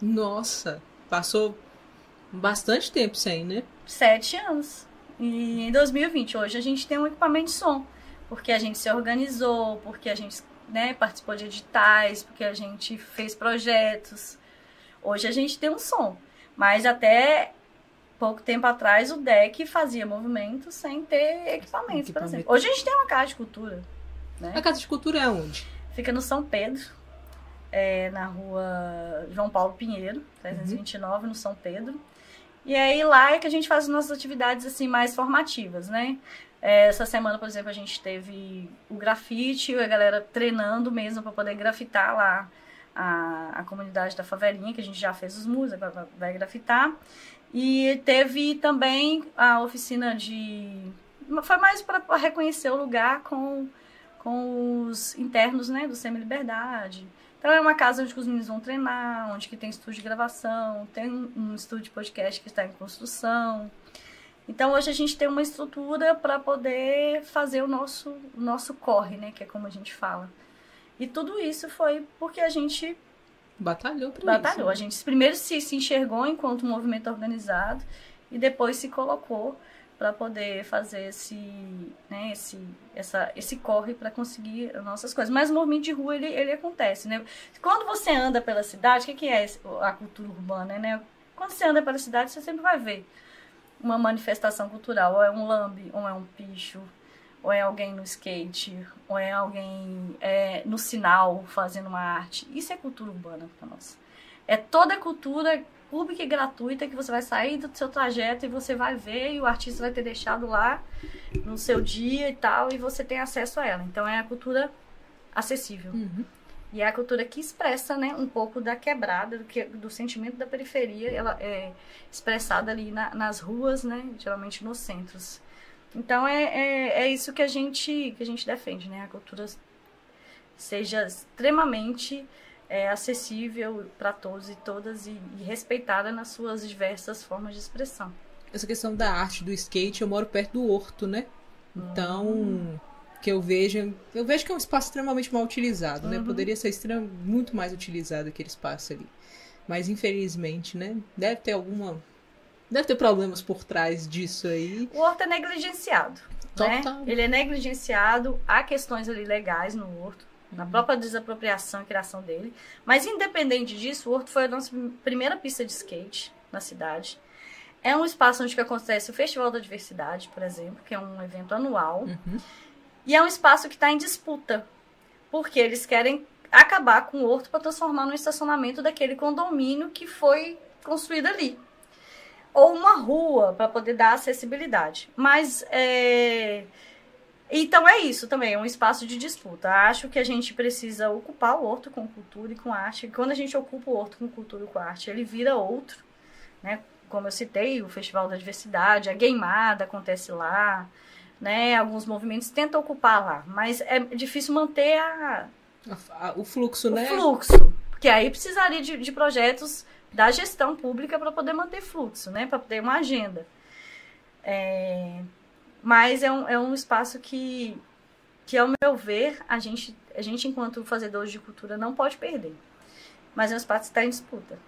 Nossa, passou bastante tempo sem, né? Sete anos. E em 2020, hoje a gente tem um equipamento de som. Porque a gente se organizou, porque a gente né, participou de editais, porque a gente fez projetos. Hoje a gente tem um som. Mas até pouco tempo atrás o DEC fazia movimento sem ter equipamentos, por exemplo. Hoje a gente tem uma casa de cultura. Né? A casa de cultura é onde? Fica no São Pedro, é, na rua João Paulo Pinheiro, 329, uhum. no São Pedro. E aí lá é que a gente faz as nossas atividades assim mais formativas, né? É, essa semana, por exemplo, a gente teve o grafite, a galera treinando mesmo para poder grafitar lá a, a comunidade da favelinha, que a gente já fez os muros, agora vai grafitar. E teve também a oficina de. Foi mais para reconhecer o lugar com, com os internos né, do Semi-Liberdade. Então é uma casa onde os meninos vão treinar, onde que tem estúdio de gravação, tem um estúdio de podcast que está em construção. Então hoje a gente tem uma estrutura para poder fazer o nosso, o nosso corre, né? Que é como a gente fala. E tudo isso foi porque a gente batalhou para Batalhou. Isso, né? A gente primeiro se, se enxergou enquanto um movimento organizado e depois se colocou para poder fazer esse, né, esse, essa, esse corre para conseguir as nossas coisas. Mas o movimento de rua ele, ele acontece, né? Quando você anda pela cidade, o que, que é a cultura urbana, né? Quando você anda pela cidade, você sempre vai ver uma manifestação cultural, ou é um lambe, ou é um picho, ou é alguém no skate, ou é alguém é, no sinal fazendo uma arte. Isso é cultura urbana para nós. É toda cultura pública e gratuita que você vai sair do seu trajeto e você vai ver e o artista vai ter deixado lá no seu dia e tal e você tem acesso a ela. Então é a cultura acessível. Uhum. E é a cultura que expressa, né, um pouco da quebrada, do, que, do sentimento da periferia, ela é expressada ali na, nas ruas, né, geralmente nos centros. Então é, é, é, isso que a gente que a gente defende, né, a cultura seja extremamente é, acessível para todos e todas e, e respeitada nas suas diversas formas de expressão. Essa questão da arte do skate, eu moro perto do Horto, né? Então hum que eu vejo, eu vejo que é um espaço extremamente mal utilizado, né? uhum. né? Poderia ser extrem, muito mais utilizado aquele espaço ali. Mas infelizmente, né? Deve ter alguma deve ter problemas por trás disso aí. O horto é negligenciado, Total. né? Ele é negligenciado, há questões ali legais no horto, na própria desapropriação e criação dele. Mas independente disso, o horto foi a nossa primeira pista de skate na cidade. É um espaço onde acontece o Festival da Diversidade, por exemplo, que é um evento anual. Uhum. E é um espaço que está em disputa, porque eles querem acabar com o horto para transformar no estacionamento daquele condomínio que foi construído ali. Ou uma rua para poder dar acessibilidade. Mas é... Então é isso também, é um espaço de disputa. Acho que a gente precisa ocupar o horto com cultura e com arte. Quando a gente ocupa o horto com cultura e com arte, ele vira outro. Né? Como eu citei, o Festival da Diversidade, a Gameada acontece lá, né? Alguns movimentos tentam ocupar lá, mas é difícil manter a, o fluxo, né? O fluxo. Porque aí precisaria de, de projetos da gestão pública para poder manter fluxo, né? Para ter uma agenda. É, mas é um, é um espaço que, que, ao meu ver, a gente, a gente, enquanto fazedores de cultura, não pode perder. Mas é um espaço que está em disputa.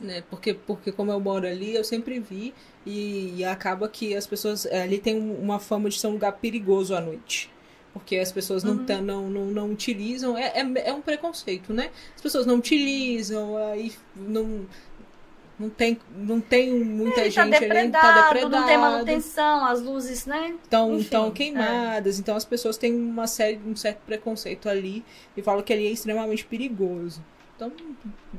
Né? Porque, porque como eu moro ali, eu sempre vi e, e acaba que as pessoas ali tem uma fama de ser um lugar perigoso à noite porque as pessoas não, uhum. não, não, não utilizam, é, é, é, um preconceito, né? As pessoas não utilizam, aí não, não tem, não tem muita é, tá gente tá ali, tá depredado. Não tem manutenção, as luzes, né? Estão, estão queimadas, é. então as pessoas têm uma série, um certo preconceito ali e falam que ali é extremamente perigoso. Então,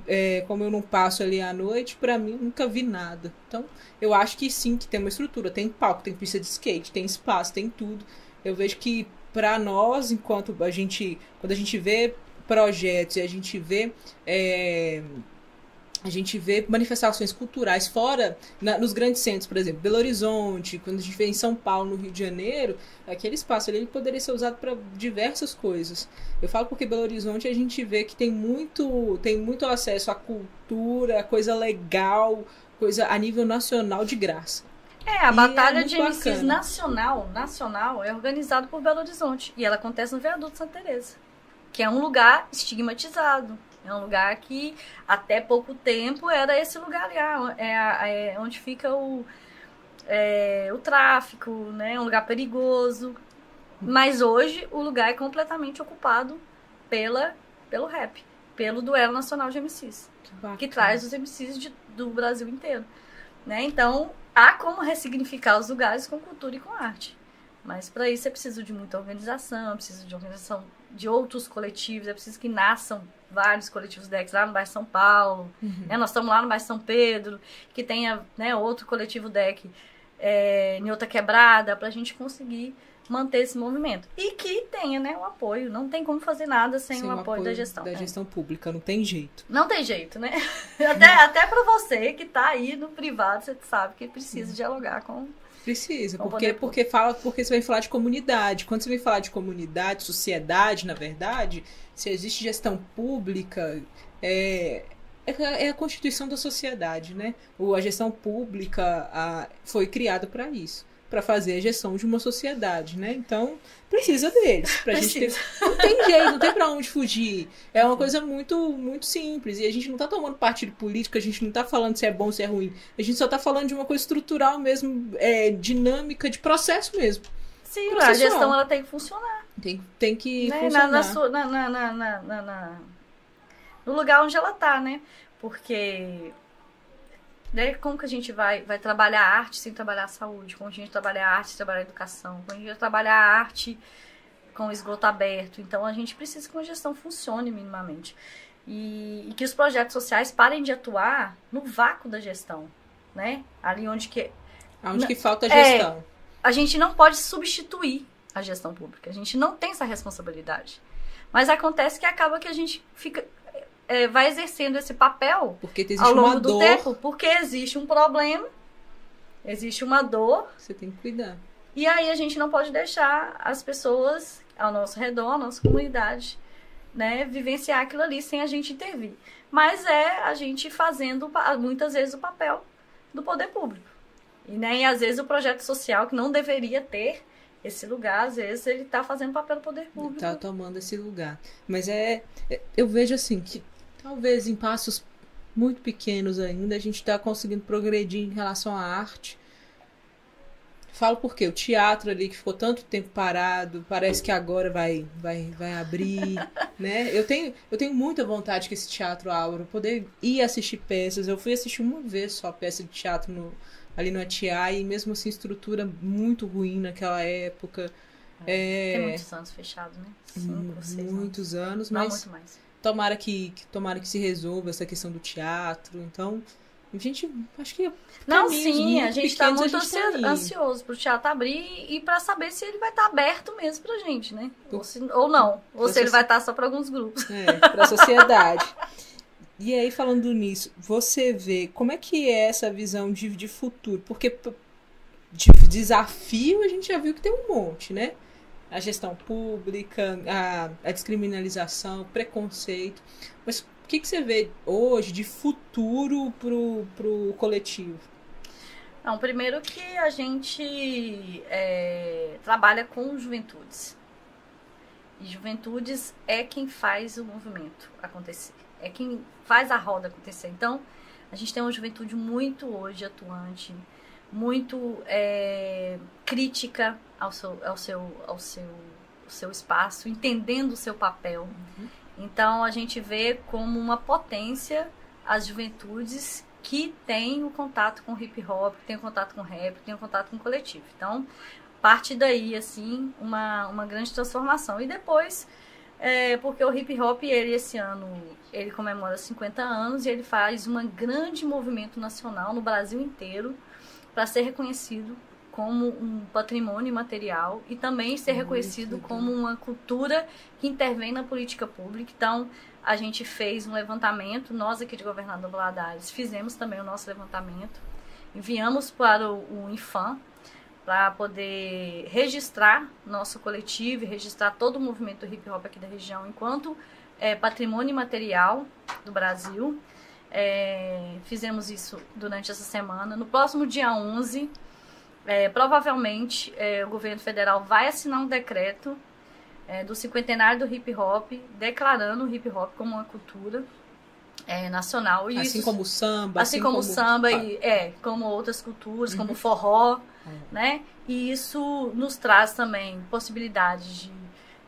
é, como eu não passo ali à noite, para mim nunca vi nada. Então, eu acho que sim, que tem uma estrutura, tem palco, tem pista de skate, tem espaço, tem tudo. Eu vejo que para nós, enquanto a gente, quando a gente vê projetos e a gente vê é, a gente vê manifestações culturais fora, na, nos grandes centros, por exemplo, Belo Horizonte, quando a gente vê em São Paulo, no Rio de Janeiro, aquele espaço ali poderia ser usado para diversas coisas. Eu falo porque Belo Horizonte a gente vê que tem muito, tem muito acesso à cultura, coisa legal, coisa a nível nacional de graça. É, a e Batalha é de MCs bacana. nacional, nacional é organizada por Belo Horizonte. E ela acontece no Viaduto Santa Teresa, que é um lugar estigmatizado. É um lugar que até pouco tempo era esse lugar ali, ah, é, é onde fica o, é, o tráfico, né? É um lugar perigoso. Mas hoje o lugar é completamente ocupado pela, pelo rap, pelo duelo nacional de MCs, que, que traz os MCs de, do Brasil inteiro. Né? Então, há como ressignificar os lugares com cultura e com arte. Mas para isso é preciso de muita organização, é preciso de organização de outros coletivos, é preciso que nasçam vários coletivos DEX lá no bairro São Paulo. Uhum. Né? Nós estamos lá no bairro São Pedro, que tenha né, outro coletivo DEC é, em outra quebrada, para a gente conseguir manter esse movimento. E que tenha né, o apoio. Não tem como fazer nada sem, sem o, apoio o, apoio da gestão. Da né? gestão pública, não tem jeito. Não tem jeito, né? até até para você que está aí no privado, você sabe que precisa uhum. dialogar com. Precisa, porque, porque, fala, porque você vai falar de comunidade. Quando você vem falar de comunidade, sociedade, na verdade, se existe gestão pública, é, é, é a constituição da sociedade, né? O, a gestão pública a, foi criada para isso para fazer a gestão de uma sociedade, né? Então, precisa deles. Pra precisa. gente ter... Não tem jeito, não tem para onde fugir. É uma coisa muito, muito simples. E a gente não tá tomando partido político, a gente não tá falando se é bom ou se é ruim. A gente só tá falando de uma coisa estrutural mesmo, é, dinâmica, de processo mesmo. Sim, a gestão ela tem que funcionar. Tem, tem que né? funcionar. Na, na, na, na, na, no lugar onde ela tá, né? Porque né? Como que a gente vai, vai trabalhar a arte sem trabalhar a saúde? Como a gente trabalhar a arte sem trabalhar a educação? Como a gente vai trabalhar a arte com esgoto aberto? Então, a gente precisa que uma gestão funcione minimamente. E, e que os projetos sociais parem de atuar no vácuo da gestão, né? Ali onde que... Onde que falta a gestão. É, a gente não pode substituir a gestão pública. A gente não tem essa responsabilidade. Mas acontece que acaba que a gente fica é, vai exercendo esse papel ao longo do dor. tempo, porque existe um problema, existe uma dor. Você tem que cuidar. E aí a gente não pode deixar as pessoas ao nosso redor, a nossa comunidade, né, vivenciar aquilo ali sem a gente intervir. Mas é a gente fazendo muitas vezes o papel do poder público. E nem às vezes o projeto social que não deveria ter esse lugar, às vezes ele está fazendo o papel do poder público. Está tomando esse lugar. Mas é, é, eu vejo assim que Talvez em passos muito pequenos ainda a gente está conseguindo progredir em relação à arte. Falo porque o teatro ali que ficou tanto tempo parado, parece que agora vai vai, vai abrir, né? Eu tenho, eu tenho muita vontade que esse teatro abra, poder ir assistir peças. Eu fui assistir uma vez só peça de teatro no, ali no Atiá e mesmo assim estrutura muito ruim naquela época. É... Tem muitos anos fechado, né? Cinco, seis Muitos anos, anos mas... Não, muito mais. Tomara que, tomara que se resolva essa questão do teatro. Então, a gente, acho que. Não, sim, a gente está muito gente tá ansioso para o teatro abrir e para saber se ele vai estar tá aberto mesmo para gente, né? Ou, se, ou não. Ou se ele vai estar tá só para alguns grupos. É, para a sociedade. e aí, falando nisso, você vê como é que é essa visão de, de futuro? Porque de desafio a gente já viu que tem um monte, né? A gestão pública, a, a descriminalização, o preconceito. Mas o que, que você vê hoje de futuro pro, pro coletivo? Não, primeiro que a gente é, trabalha com juventudes. E juventudes é quem faz o movimento acontecer. É quem faz a roda acontecer. Então, a gente tem uma juventude muito hoje atuante, muito é, crítica ao seu, ao seu, ao seu, ao seu espaço, entendendo o seu papel. Uhum então a gente vê como uma potência as juventudes que têm o contato com hip hop, que têm o contato com rap, que têm o contato com o coletivo. Então, parte daí, assim, uma, uma grande transformação. E depois, é, porque o hip hop, ele esse ano, ele comemora 50 anos e ele faz um grande movimento nacional no Brasil inteiro para ser reconhecido como um patrimônio material e também ser reconhecido como uma cultura que intervém na política pública. Então, a gente fez um levantamento, nós aqui de Governador Valadares fizemos também o nosso levantamento, enviamos para o, o Infam para poder registrar nosso coletivo registrar todo o movimento hip hop aqui da região enquanto é, patrimônio material do Brasil. É, fizemos isso durante essa semana. No próximo dia 11, é, provavelmente é, o governo federal vai assinar um decreto é, do cinquentenário do hip hop, declarando o hip hop como uma cultura é, nacional. E assim isso, como o samba. Assim, assim como, o samba, e, é, como outras culturas, uhum. como o forró, uhum. né? E isso nos traz também possibilidades de,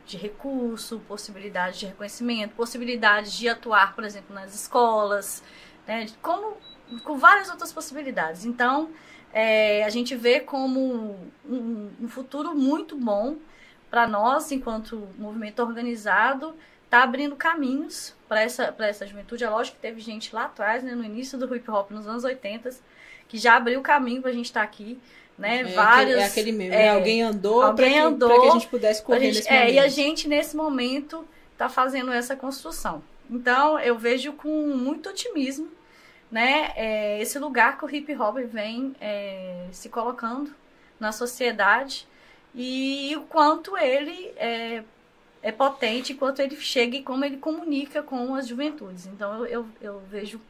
de recurso, possibilidades de reconhecimento, possibilidades de atuar, por exemplo, nas escolas, né? Como com várias outras possibilidades. Então, é, a gente vê como um, um futuro muito bom para nós, enquanto movimento organizado, está abrindo caminhos para essa, essa juventude. É lógico que teve gente lá atrás, né, no início do hip hop, nos anos 80, que já abriu caminho para a gente estar tá aqui. Né, é, vários, aquele, é aquele mesmo, né? é, alguém andou para que, andou, que a gente pudesse correr gente, nesse momento. É, e a gente, nesse momento, está fazendo essa construção. Então, eu vejo com muito otimismo né, é, esse lugar que o hip hop vem é, se colocando na sociedade e o quanto ele é, é potente, quanto ele chega e como ele comunica com as juventudes. Então eu, eu, eu vejo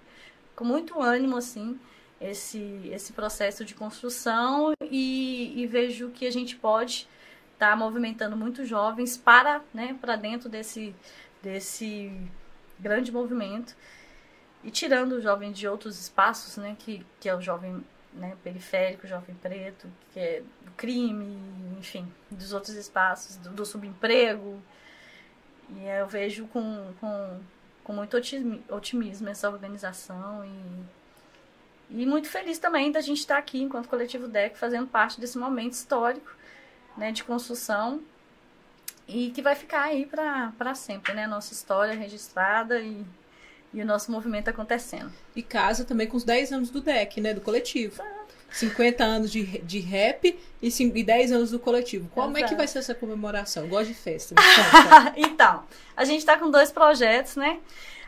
com muito ânimo assim esse, esse processo de construção e, e vejo que a gente pode estar tá movimentando muitos jovens para, né, para dentro desse, desse grande movimento e tirando o jovem de outros espaços, né, que, que é o jovem né, periférico, jovem preto, que é do crime, enfim, dos outros espaços, do, do subemprego. E eu vejo com, com, com muito otimismo essa organização e, e muito feliz também da gente estar aqui, enquanto Coletivo DEC, fazendo parte desse momento histórico né, de construção e que vai ficar aí para sempre, né? Nossa história registrada e e o nosso movimento acontecendo. E casa também com os 10 anos do DEC, né? Do coletivo. 50 anos de, de rap e, e 10 anos do coletivo. Como Exato. é que vai ser essa comemoração? Eu gosto de festa. então, a gente está com dois projetos, né?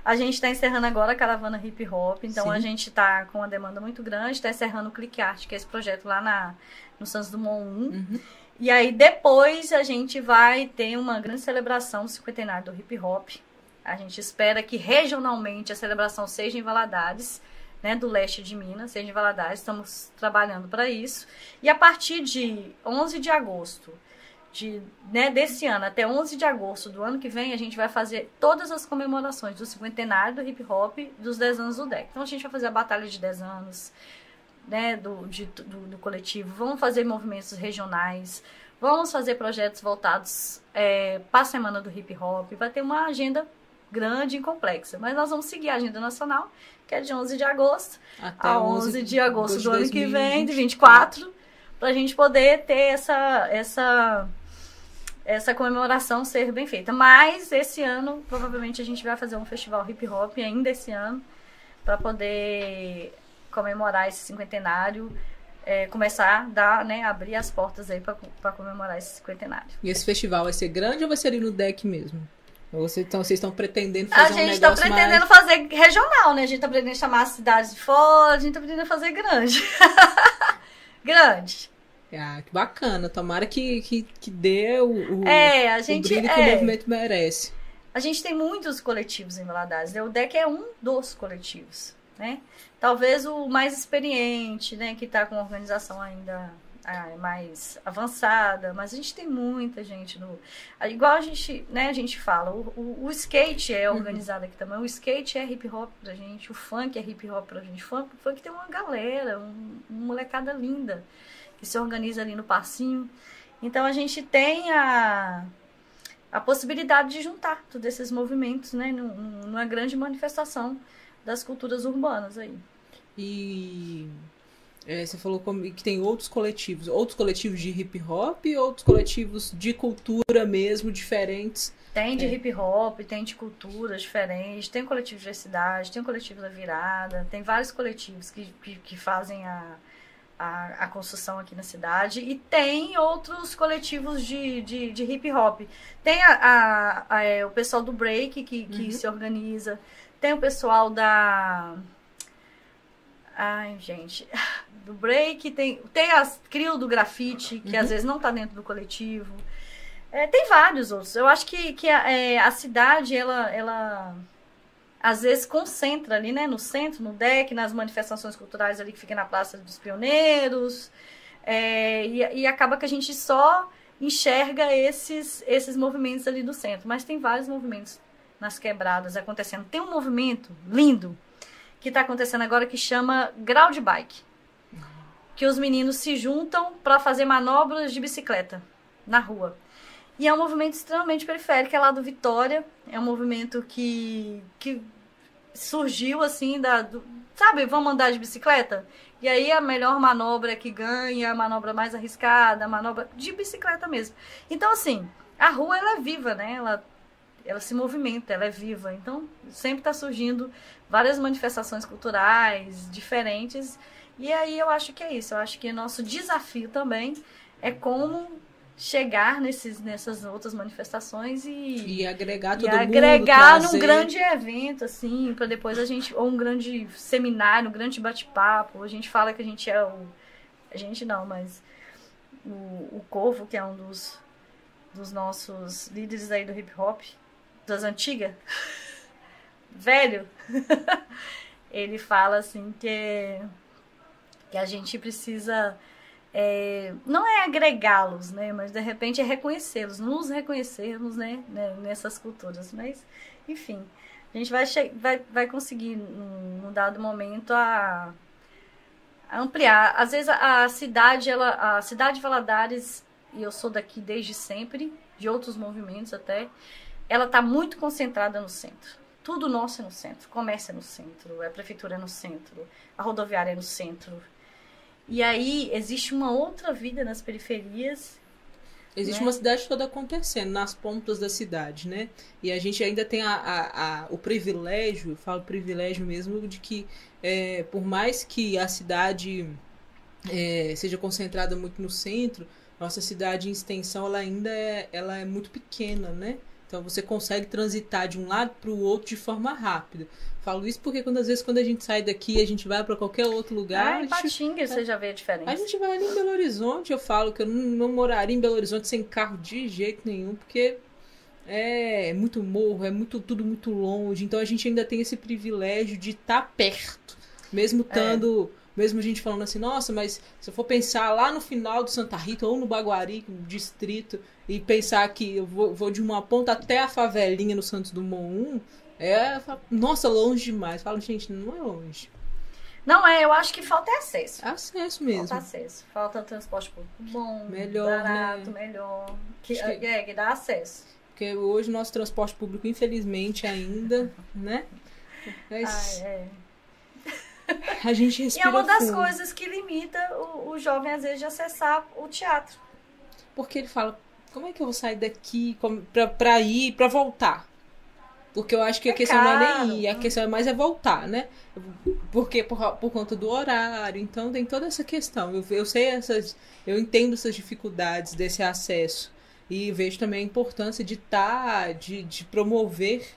A gente está encerrando agora a Caravana Hip Hop, então Sim. a gente está com uma demanda muito grande, está encerrando o Click Art, que é esse projeto lá na, no Santos Dumont 1. Uhum. E aí depois a gente vai ter uma grande celebração do cinquentenário do hip hop, a gente espera que regionalmente a celebração seja em Valadares, né, do leste de Minas, seja em Valadares, estamos trabalhando para isso. E a partir de 11 de agosto de, né, desse ano até 11 de agosto do ano que vem, a gente vai fazer todas as comemorações do cinquentenário do hip hop dos 10 anos do DEC. Então a gente vai fazer a batalha de 10 anos né, do, de, do, do coletivo, vamos fazer movimentos regionais, vamos fazer projetos voltados é, para a semana do hip hop, vai ter uma agenda grande e complexa. Mas nós vamos seguir a agenda nacional, que é de 11 de agosto Até a 11 de agosto do ano que vem, de 24, para a gente poder ter essa, essa essa comemoração ser bem feita. Mas esse ano, provavelmente, a gente vai fazer um festival hip hop ainda esse ano, para poder comemorar esse cinquentenário. É, começar a dar, né, abrir as portas aí para comemorar esse cinquentenário. E esse festival vai ser grande ou vai ser ali no deck mesmo? Vocês estão, vocês estão pretendendo fazer um A gente está pretendendo mais... fazer regional, né? A gente está pretendendo chamar as cidades de fora, a gente está pretendendo fazer grande. grande. Ah, que bacana. Tomara que, que, que dê o, o, é, a gente, o brilho que é, o movimento merece. A gente tem muitos coletivos em Valadares. Né? O DEC é um dos coletivos, né? Talvez o mais experiente, né? Que está com uma organização ainda ah, mais avançada, mas a gente tem muita gente no. Igual a gente, né, a gente fala, o, o, o skate é uhum. organizado aqui também. O skate é hip hop pra gente, o funk é hip hop pra gente. O funk, o funk tem uma galera, um, uma molecada linda que se organiza ali no passinho. Então a gente tem a, a possibilidade de juntar todos esses movimentos, né, numa grande manifestação das culturas urbanas aí. E é, você falou que tem outros coletivos, outros coletivos de hip hop, outros coletivos de cultura mesmo, diferentes. Tem de é. hip hop, tem de culturas diferentes, tem coletivo de diversidade, tem coletivo da virada, tem vários coletivos que, que, que fazem a, a, a, construção aqui na cidade e tem outros coletivos de, de, de hip hop. Tem a, a, é, o pessoal do break que, que uhum. se organiza, tem o pessoal da. Ai, gente do break, tem, tem as crio do grafite, que uhum. às vezes não está dentro do coletivo. É, tem vários outros. Eu acho que, que a, é, a cidade, ela, ela às vezes concentra ali, né, no centro, no deck, nas manifestações culturais ali que fica na Praça dos Pioneiros. É, e, e acaba que a gente só enxerga esses, esses movimentos ali do centro. Mas tem vários movimentos nas quebradas acontecendo. Tem um movimento lindo que está acontecendo agora que chama Grau de Bike que os meninos se juntam para fazer manobras de bicicleta na rua. E é um movimento extremamente periférico, é lá do Vitória. É um movimento que, que surgiu assim da. Do, sabe, vamos andar de bicicleta? E aí a melhor manobra que ganha, a manobra mais arriscada, a manobra de bicicleta mesmo. Então, assim, a rua ela é viva, né? Ela, ela se movimenta, ela é viva. Então, sempre está surgindo várias manifestações culturais diferentes e aí eu acho que é isso. Eu acho que nosso desafio também é como chegar nesses, nessas outras manifestações e, e agregar todo e agregar num grande evento assim para depois a gente ou um grande seminário um grande bate-papo. A gente fala que a gente é o a gente não mas o, o Corvo que é um dos dos nossos líderes aí do hip hop das antigas velho ele fala assim que que a gente precisa é, não é agregá-los, né, mas de repente é reconhecê-los, nos reconhecermos, né, né, nessas culturas. Mas, enfim, a gente vai, vai, vai conseguir, num, dado momento, a, a, ampliar. Às vezes a, a cidade, ela, a cidade de Valadares, e eu sou daqui desde sempre, de outros movimentos até, ela está muito concentrada no centro. Tudo nosso é no centro. comércio é no centro, a prefeitura é no centro, a rodoviária é no centro, e aí existe uma outra vida nas periferias. Existe né? uma cidade toda acontecendo, nas pontas da cidade, né? E a gente ainda tem a, a, a o privilégio, falo privilégio mesmo, de que é, por mais que a cidade é, seja concentrada muito no centro, nossa cidade em extensão ela ainda é, ela é muito pequena, né? Então você consegue transitar de um lado para o outro de forma rápida. Falo isso porque quando às vezes quando a gente sai daqui, a gente vai para qualquer outro lugar. Ah, em Patinga gente, você já vê a diferença. A gente vai ali em Belo Horizonte, eu falo que eu não, não moraria em Belo Horizonte sem carro de jeito nenhum, porque é, é muito morro, é muito tudo muito longe. Então a gente ainda tem esse privilégio de estar tá perto, mesmo estando é mesmo a gente falando assim, nossa, mas se eu for pensar lá no final do Santa Rita ou no Baguari, distrito, e pensar que eu vou, vou de uma ponta até a favelinha no Santos Dumont 1, é, nossa, longe demais. Falo, gente, não é longe. Não é, eu acho que falta é acesso. Acesso mesmo. Falta acesso. Falta transporte público bom, melhor, barato, né? melhor. Que, que, é, que dá acesso. Porque hoje o nosso transporte público, infelizmente, ainda, né? Mas... Ah, é. A gente respira E é uma das fundo. coisas que limita o, o jovem, às vezes, de acessar o teatro. Porque ele fala, como é que eu vou sair daqui pra, pra ir, pra voltar? Porque eu acho que a é questão caro. não é nem ir, a questão é mais é voltar, né? Porque por, por conta do horário, então tem toda essa questão. Eu, eu sei essas, eu entendo essas dificuldades desse acesso. E vejo também a importância de estar, tá, de, de promover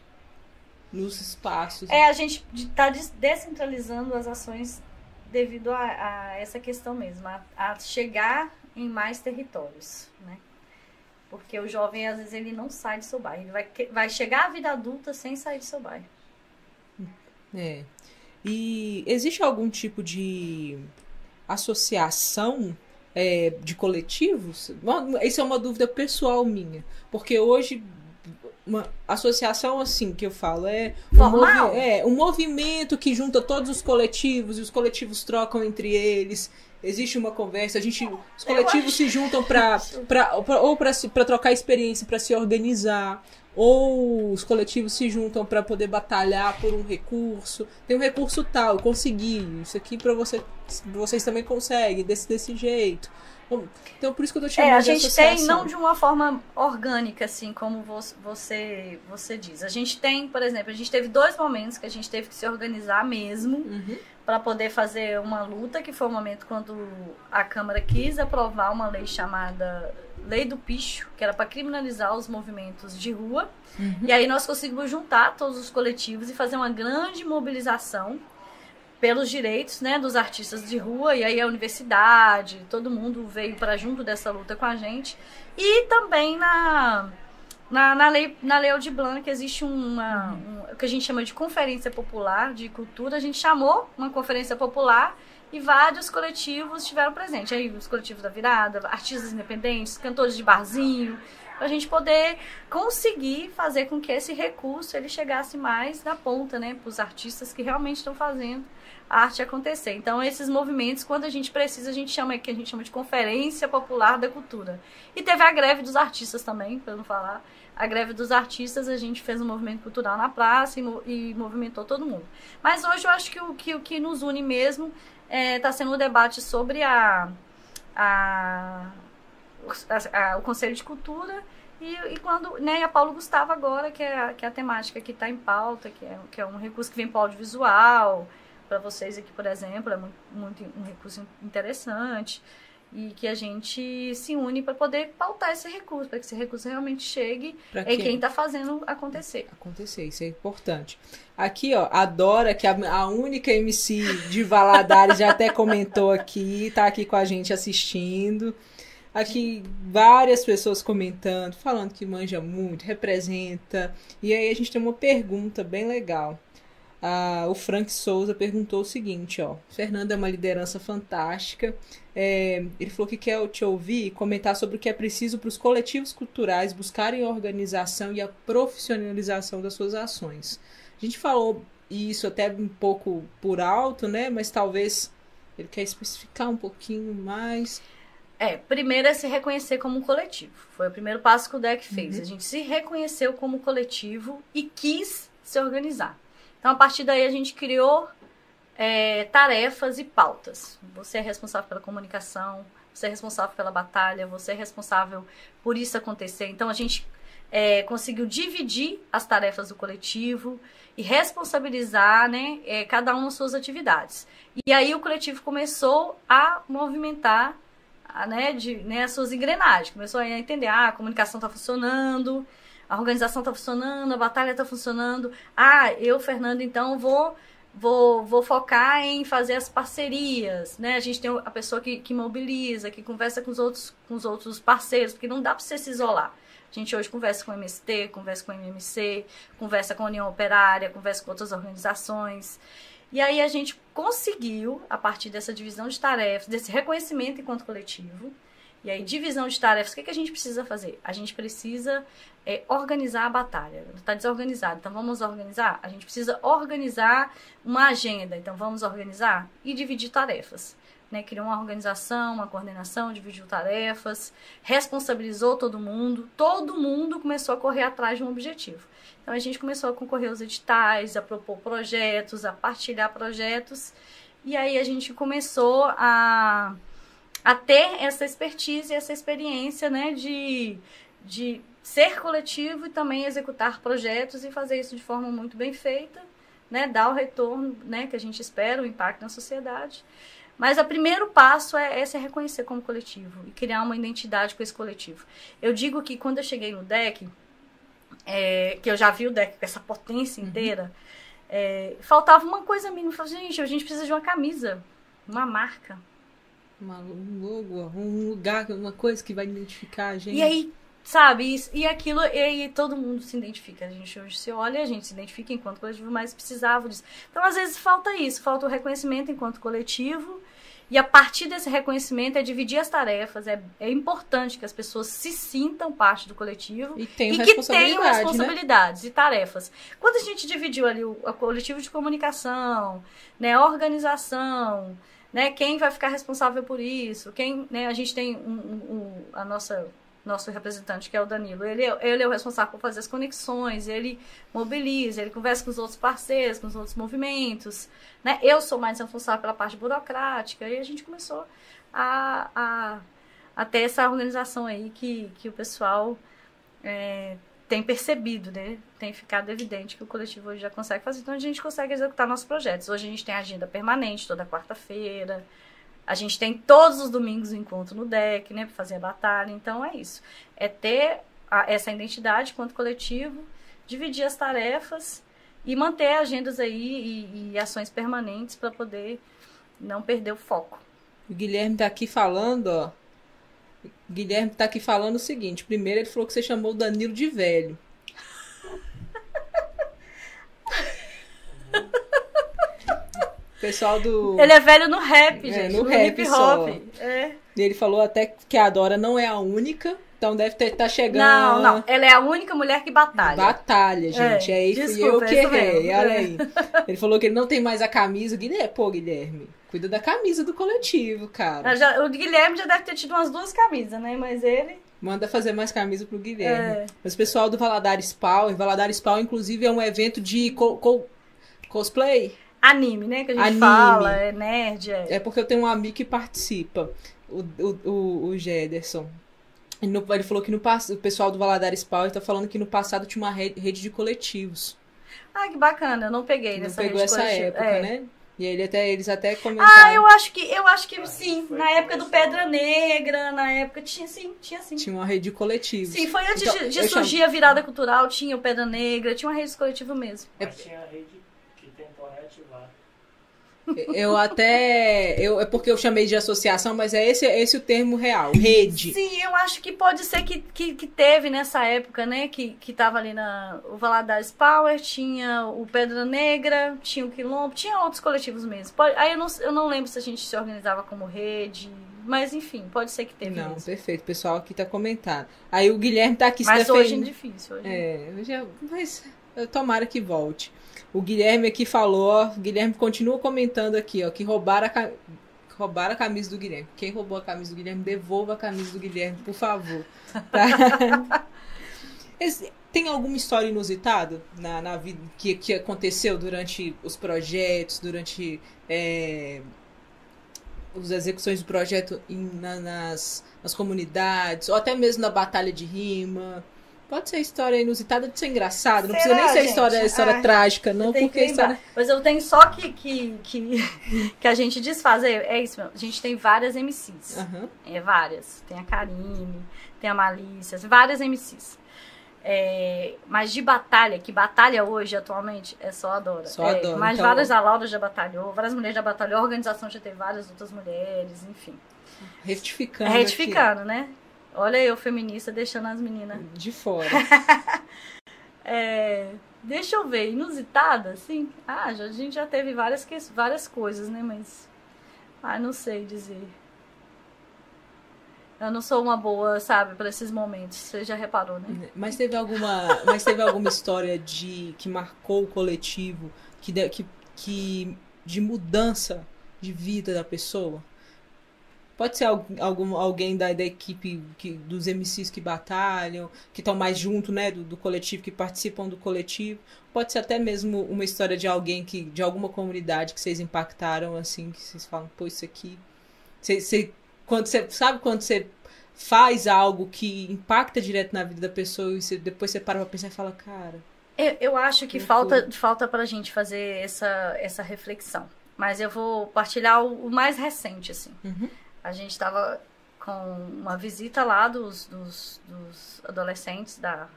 nos espaços. É, a gente está descentralizando as ações devido a, a essa questão mesmo, a, a, chegar em mais territórios, né? Porque o jovem, às vezes, ele não sai de seu bairro. Ele vai, vai chegar à vida adulta sem sair de seu bairro. É. E existe algum tipo de associação é, de coletivos? Isso é uma dúvida pessoal minha. Porque hoje uma associação assim que eu falo é um, é um movimento que junta todos os coletivos e os coletivos trocam entre eles. Existe uma conversa a gente os coletivos se juntam para ou para trocar experiência para se organizar ou os coletivos se juntam para poder batalhar por um recurso. Tem um recurso tal consegui isso aqui para você vocês também conseguem desse desse jeito então, por isso que eu tô chamando é, a gente tem não de uma forma orgânica, assim, como você, você diz. A gente tem, por exemplo, a gente teve dois momentos que a gente teve que se organizar mesmo uhum. para poder fazer uma luta, que foi o momento quando a Câmara quis aprovar uma lei chamada Lei do Picho, que era para criminalizar os movimentos de rua. Uhum. E aí nós conseguimos juntar todos os coletivos e fazer uma grande mobilização pelos direitos né, dos artistas de rua, e aí a universidade, todo mundo veio para junto dessa luta com a gente. E também na, na, na, lei, na lei Aldir Blanc existe uma, um, o que a gente chama de conferência popular de cultura. A gente chamou uma conferência popular e vários coletivos estiveram presentes. Aí os coletivos da virada, artistas independentes, cantores de barzinho, para a gente poder conseguir fazer com que esse recurso ele chegasse mais na ponta, né, para os artistas que realmente estão fazendo arte acontecer. Então, esses movimentos, quando a gente precisa, a gente chama que a gente chama de Conferência Popular da Cultura. E teve a greve dos artistas também, para não falar. A greve dos artistas, a gente fez um movimento cultural na praça e, e movimentou todo mundo. Mas hoje eu acho que o que, o que nos une mesmo está é, tá sendo o um debate sobre a, a, a, a, o Conselho de Cultura e, e, quando, né, a Paulo Gustavo agora, que é, que é a temática que está em pauta, que é, que é um recurso que vem para o audiovisual, para vocês aqui, por exemplo, é muito, muito um recurso interessante e que a gente se une para poder pautar esse recurso, para que esse recurso realmente chegue pra em quem está fazendo acontecer. Acontecer, isso é importante. Aqui, ó, a Dora, que é a única MC de Valadares, já até comentou aqui, está aqui com a gente assistindo. Aqui várias pessoas comentando, falando que manja muito, representa. E aí a gente tem uma pergunta bem legal ah, o Frank Souza perguntou o seguinte, ó. Fernanda é uma liderança fantástica. É, ele falou que quer te ouvir e comentar sobre o que é preciso para os coletivos culturais buscarem a organização e a profissionalização das suas ações. A gente falou isso até um pouco por alto, né? Mas talvez ele quer especificar um pouquinho mais. É, primeiro é se reconhecer como um coletivo. Foi o primeiro passo que o DEC fez. Uhum. A gente se reconheceu como coletivo e quis se organizar. Então, a partir daí, a gente criou é, tarefas e pautas. Você é responsável pela comunicação, você é responsável pela batalha, você é responsável por isso acontecer. Então, a gente é, conseguiu dividir as tarefas do coletivo e responsabilizar né, é, cada um nas suas atividades. E aí o coletivo começou a movimentar a, né, de, né, as suas engrenagens, começou a entender, ah, a comunicação está funcionando, a organização está funcionando, a batalha está funcionando. Ah, eu, Fernando, então vou vou, vou focar em fazer as parcerias, né? A gente tem a pessoa que, que mobiliza, que conversa com os outros com os outros parceiros, porque não dá para você se isolar. A gente hoje conversa com o MST, conversa com o MMC, conversa com a União Operária, conversa com outras organizações. E aí a gente conseguiu, a partir dessa divisão de tarefas, desse reconhecimento enquanto coletivo, e aí, divisão de tarefas, o que, que a gente precisa fazer? A gente precisa é, organizar a batalha. Está desorganizado, então vamos organizar? A gente precisa organizar uma agenda, então vamos organizar e dividir tarefas. Né? Criou uma organização, uma coordenação, dividiu tarefas, responsabilizou todo mundo, todo mundo começou a correr atrás de um objetivo. Então a gente começou a concorrer aos editais, a propor projetos, a partilhar projetos, e aí a gente começou a a ter essa expertise, essa experiência, né, de, de ser coletivo e também executar projetos e fazer isso de forma muito bem feita, né, dar o retorno, né, que a gente espera, o impacto na sociedade. Mas o primeiro passo é, é se reconhecer como coletivo e criar uma identidade com esse coletivo. Eu digo que quando eu cheguei no DEC, é, que eu já vi o DEC com essa potência uhum. inteira, uhum. é, faltava uma coisa mínima. Eu falei, gente, a gente precisa de uma camisa, uma marca. Uma, um logo, um lugar, uma coisa que vai identificar a gente. E aí, sabe, e, aquilo, e aí todo mundo se identifica. A gente hoje se olha, a gente se identifica enquanto coletivo, mas precisava disso. Então, às vezes, falta isso, falta o reconhecimento enquanto coletivo e a partir desse reconhecimento é dividir as tarefas. É, é importante que as pessoas se sintam parte do coletivo e, e que tenham né? responsabilidades né? e tarefas. Quando a gente dividiu ali o, o coletivo de comunicação, né, a organização, né, quem vai ficar responsável por isso, quem, né, a gente tem um, um, a nossa nosso representante, que é o Danilo, ele, ele é o responsável por fazer as conexões, ele mobiliza, ele conversa com os outros parceiros, com os outros movimentos, né? Eu sou mais responsável pela parte burocrática, e a gente começou a, a, a ter essa organização aí que, que o pessoal é, tem percebido, né? Tem ficado evidente que o coletivo hoje já consegue fazer, então a gente consegue executar nossos projetos. Hoje a gente tem agenda permanente, toda quarta-feira, a gente tem todos os domingos o encontro no deck, né, para fazer a batalha. Então é isso. É ter a, essa identidade quanto coletivo, dividir as tarefas e manter agendas aí e, e ações permanentes para poder não perder o foco. O Guilherme tá aqui falando, ó. O Guilherme tá aqui falando o seguinte: primeiro ele falou que você chamou o Danilo de velho. pessoal do. Ele é velho no rap, é, gente. no, no, rap hip hop. É. E ele falou até que a Dora não é a única. Então deve estar tá chegando. Não, não. Ela é a única mulher que batalha. Batalha, gente. É, é isso. e eu que errei. Olha aí. Ele falou que ele não tem mais a camisa. Guilherme, pô, Guilherme. Cuida da camisa do coletivo, cara. Já, o Guilherme já deve ter tido umas duas camisas, né? Mas ele. Manda fazer mais camisa pro Guilherme. É. Mas o pessoal do Valadares Power, Valadares Power, inclusive, é um evento de co co cosplay anime, né? Que a gente anime. fala, é nerd. É. é porque eu tenho um amigo que participa, o, o, o, o Gederson. Ele, no, ele falou que no o pessoal do Valadares Power está falando que no passado tinha uma rede, rede de coletivos. Ah, que bacana, eu não peguei não nessa pegou essa época, é. né? E ele até, eles até comentaram. Ah, eu acho que eu acho que ah, sim. Na época do Pedra Negra, na época tinha sim, tinha sim. Tinha uma rede de coletivos. Sim, foi antes então, de, de surgir chamo... a virada cultural, tinha o Pedra Negra, tinha uma rede de coletivo mesmo. Mas tinha a rede eu até. Eu, é porque eu chamei de associação, mas é esse, é esse o termo real, rede. Sim, eu acho que pode ser que, que, que teve nessa época, né? Que, que tava ali na. O Valadares Power, tinha o Pedra Negra, tinha o Quilombo, tinha outros coletivos mesmo. Pode, aí eu não, eu não lembro se a gente se organizava como rede. Mas enfim, pode ser que teve. Não, mesmo. perfeito. O pessoal aqui tá comentando. Aí o Guilherme tá aqui Mas hoje é difícil. Hoje. É, hoje é, mas tomara que volte. O Guilherme aqui falou, o Guilherme continua comentando aqui, ó, que roubaram a, roubaram a camisa do Guilherme. Quem roubou a camisa do Guilherme, devolva a camisa do Guilherme, por favor. Tá? Tem alguma história inusitada na, na vida que, que aconteceu durante os projetos, durante é, as execuções do projeto em, na, nas, nas comunidades, ou até mesmo na batalha de rima? Pode ser história inusitada de ser engraçada. Não precisa nem ser história, história Ai, trágica, não, porque história... Mas eu tenho só que, que, que, que a gente desfaz. É, é isso mesmo. A gente tem várias MCs. Uhum. É, várias. Tem a Karine, tem a Malícia, várias MCs. É, mas de batalha, que batalha hoje atualmente é só a Dora. Só a é, Dora. mas então... várias a Laura já batalhou, várias mulheres já batalhou, a organização já teve várias outras mulheres, enfim. Retificando. Retificando, aqui. né? Olha eu, feminista, deixando as meninas. De fora. é, deixa eu ver, inusitada, sim. Ah, já, a gente já teve várias, várias coisas, né? Mas. Ah, não sei dizer. Eu não sou uma boa, sabe, para esses momentos. Você já reparou, né? Mas teve alguma, mas teve alguma história de que marcou o coletivo, que, que, que de mudança de vida da pessoa? Pode ser algum, alguém da, da equipe que, dos MCs que batalham, que estão mais junto, né, do, do, coletivo, que participam do coletivo. Pode ser até mesmo uma história de alguém que, de alguma comunidade que vocês impactaram, assim, que vocês falam, pô, isso aqui. Você quando você sabe quando você faz algo que impacta direto na vida da pessoa e você, depois você para pra pensar e fala, cara. Eu, eu acho que falta, falta pra gente fazer essa, essa reflexão. Mas eu vou partilhar o, o mais recente, assim. Uhum. A gente estava com uma visita lá dos, dos, dos adolescentes da,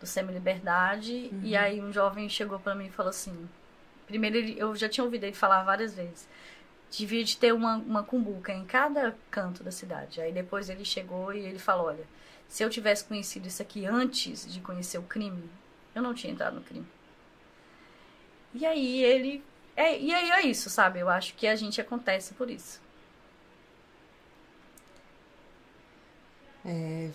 do Semi-Liberdade. Uhum. E aí um jovem chegou para mim e falou assim... Primeiro, eu já tinha ouvido ele falar várias vezes. Devia de ter uma, uma cumbuca em cada canto da cidade. Aí depois ele chegou e ele falou, olha... Se eu tivesse conhecido isso aqui antes de conhecer o crime, eu não tinha entrado no crime. E aí ele é, e aí é isso, sabe? Eu acho que a gente acontece por isso. É,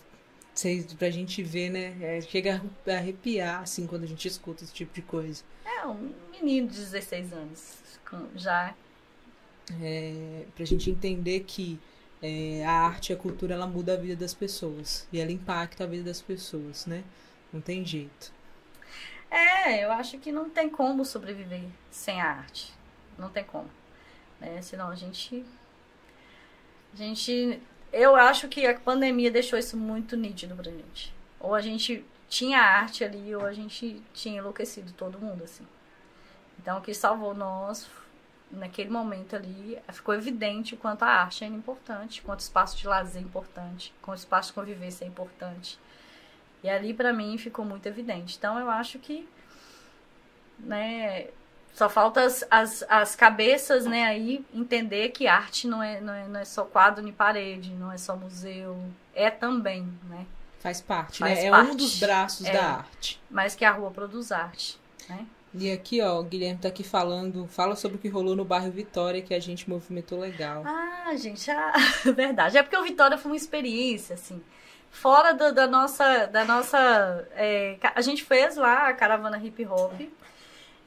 pra gente ver, né? É, chega a arrepiar, assim, quando a gente escuta esse tipo de coisa. É, um menino de 16 anos, já. É, pra gente entender que é, a arte e a cultura, ela muda a vida das pessoas. E ela impacta a vida das pessoas, né? Não tem jeito. É, eu acho que não tem como sobreviver sem a arte. Não tem como. Né? Senão a gente. A gente. Eu acho que a pandemia deixou isso muito nítido pra gente. Ou a gente tinha arte ali, ou a gente tinha enlouquecido todo mundo, assim. Então o que salvou nós naquele momento ali, ficou evidente o quanto a arte é importante, quanto o espaço de lazer é importante, quanto o espaço de convivência é importante. E ali para mim ficou muito evidente. Então eu acho que né, só falta as, as, as cabeças, né, aí entender que arte não é, não é, não é só quadro nem parede, não é só museu, é também, né? Faz parte, Faz né? Parte. É um dos braços é, da arte. Mas que a rua produz arte, né? E aqui, ó, o Guilherme tá aqui falando, fala sobre o que rolou no bairro Vitória, que a gente movimentou legal. Ah, gente, ah, verdade. É porque o Vitória foi uma experiência, assim fora do, da nossa. Da nossa é, a gente fez lá a caravana hip hop.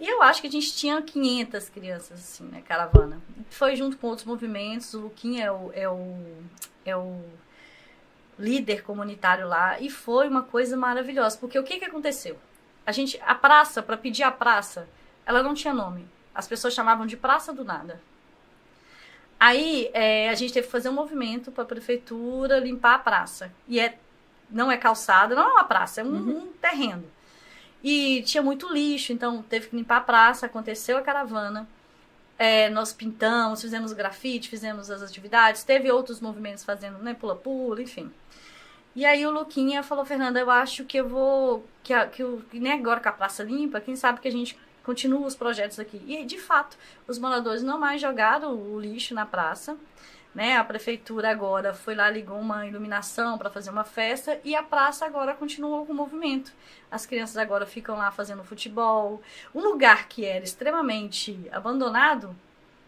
E eu acho que a gente tinha 500 crianças, assim, né, caravana. Foi junto com outros movimentos, o Luquinha é o, é o, é o líder comunitário lá, e foi uma coisa maravilhosa, porque o que que aconteceu? A gente, a praça, para pedir a praça, ela não tinha nome. As pessoas chamavam de Praça do Nada. Aí é, a gente teve que fazer um movimento para a prefeitura limpar a praça. E é, não é calçada, não é uma praça, é um, uhum. um terreno. E tinha muito lixo, então teve que limpar a praça, aconteceu a caravana. É, nós pintamos, fizemos grafite, fizemos as atividades, teve outros movimentos fazendo, né, pula-pula, enfim. E aí o Luquinha falou, Fernanda, eu acho que eu vou, que, a, que, eu, que nem agora com a praça limpa, quem sabe que a gente continua os projetos aqui. E, de fato, os moradores não mais jogaram o lixo na praça. Né? A prefeitura agora foi lá, ligou uma iluminação para fazer uma festa e a praça agora continuou com o movimento. As crianças agora ficam lá fazendo futebol. Um lugar que era extremamente abandonado,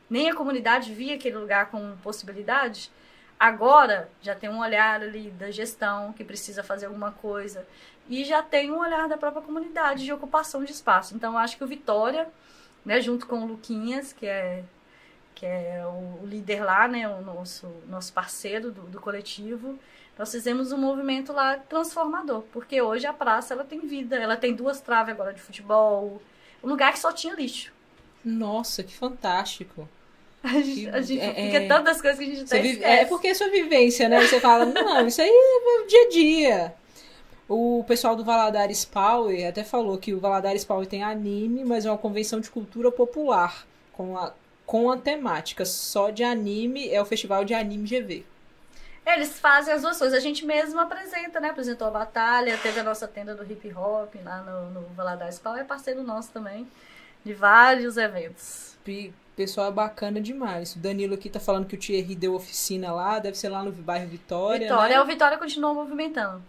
nem a comunidade via aquele lugar com possibilidade. Agora já tem um olhar ali da gestão que precisa fazer alguma coisa e já tem um olhar da própria comunidade de ocupação de espaço. Então, acho que o Vitória, né, junto com o Luquinhas, que é, que é o líder lá, né, o nosso, nosso parceiro do, do coletivo, nós fizemos um movimento lá transformador, porque hoje a praça ela tem vida, ela tem duas traves agora de futebol, um lugar que só tinha lixo. Nossa, que fantástico. A gente, a gente é, fica é, tantas coisas que a gente até vive, É porque é sua vivência, né? Você fala, não, isso aí é dia a dia. O pessoal do Valadares Power até falou que o Valadares Power tem anime, mas é uma convenção de cultura popular com a, com a temática só de anime, é o Festival de Anime GV. Eles fazem as duas coisas. A gente mesmo apresenta, né? Apresentou a batalha, teve a nossa tenda do hip hop lá no, no Valadares Power, é parceiro nosso também, de vários eventos. E pessoal é bacana demais. O Danilo aqui tá falando que o Thierry deu oficina lá, deve ser lá no bairro Vitória. Vitória, né? o Vitória continua movimentando.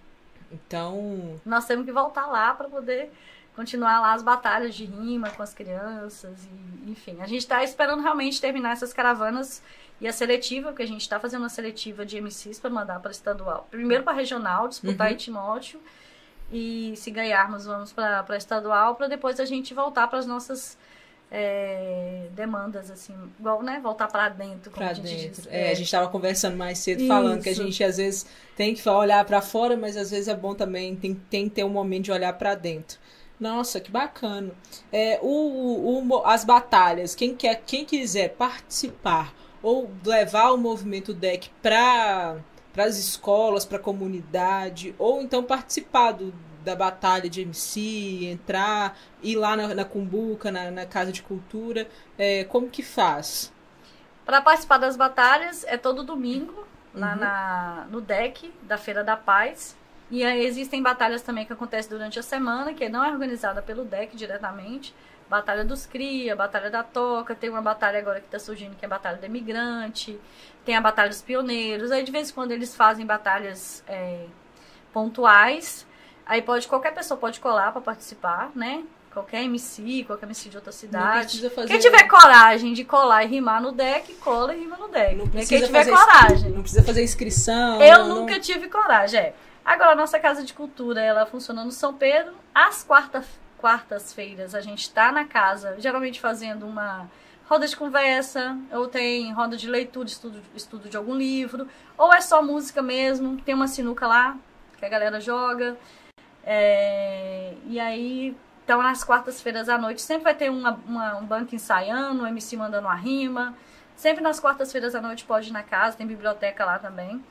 Então. Nós temos que voltar lá para poder continuar lá as batalhas de rima com as crianças e enfim a gente está esperando realmente terminar essas caravanas e a seletiva porque a gente está fazendo uma seletiva de MCs para mandar para estadual primeiro para regional disputar uhum. em Timóteo e se ganharmos vamos para estadual para depois a gente voltar para as nossas é, demandas, assim, igual, né? Voltar para dentro, como pra a gente dentro. diz. É, é, a gente estava conversando mais cedo, Isso. falando que a gente às vezes tem que olhar para fora, mas às vezes é bom também, tem, tem que ter um momento de olhar para dentro. Nossa, que bacana. É, o, o, as batalhas, quem, quer, quem quiser participar ou levar o movimento deck para para as escolas, para a comunidade, ou então participar do, da batalha de MC, entrar, ir lá na, na Cumbuca, na, na, Casa de Cultura, é, como que faz? Para participar das batalhas é todo domingo, lá uhum. na, no deck da Feira da Paz. E aí existem batalhas também que acontecem durante a semana, que não é organizada pelo deck diretamente. Batalha dos Cria, Batalha da Toca, tem uma batalha agora que está surgindo que é a Batalha do Imigrante, tem a Batalha dos Pioneiros. Aí de vez em quando eles fazem batalhas é, pontuais. Aí pode qualquer pessoa pode colar para participar, né? Qualquer MC, qualquer MC de outra cidade. Fazer... Quem tiver coragem de colar e rimar no deck, cola e rima no deck. Não Quem tiver coragem. Não precisa fazer inscrição. Eu não, nunca tive coragem, é. Agora, a nossa Casa de Cultura, ela funciona no São Pedro. Às quarta, quartas-feiras, a gente está na casa, geralmente fazendo uma roda de conversa, ou tem roda de leitura, estudo, estudo de algum livro, ou é só música mesmo. Tem uma sinuca lá, que a galera joga. É, e aí então, nas quartas-feiras à noite, sempre vai ter uma, uma, um banco ensaiando, um MC mandando uma rima. Sempre nas quartas-feiras à noite pode ir na casa, tem biblioteca lá também.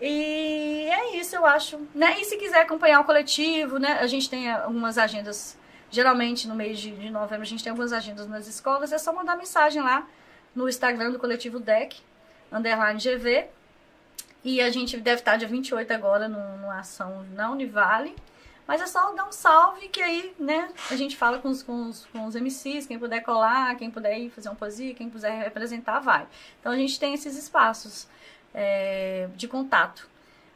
E é isso, eu acho. Né? E se quiser acompanhar o coletivo, né? A gente tem algumas agendas, geralmente no mês de, de novembro, a gente tem algumas agendas nas escolas, é só mandar mensagem lá no Instagram do coletivo DEC, underline GV. E a gente deve estar dia 28 agora numa ação na Univale. Mas é só dar um salve que aí, né, a gente fala com os, com os, com os MCs, quem puder colar, quem puder ir fazer um poesia, quem puder representar, vai. Então a gente tem esses espaços é, de contato.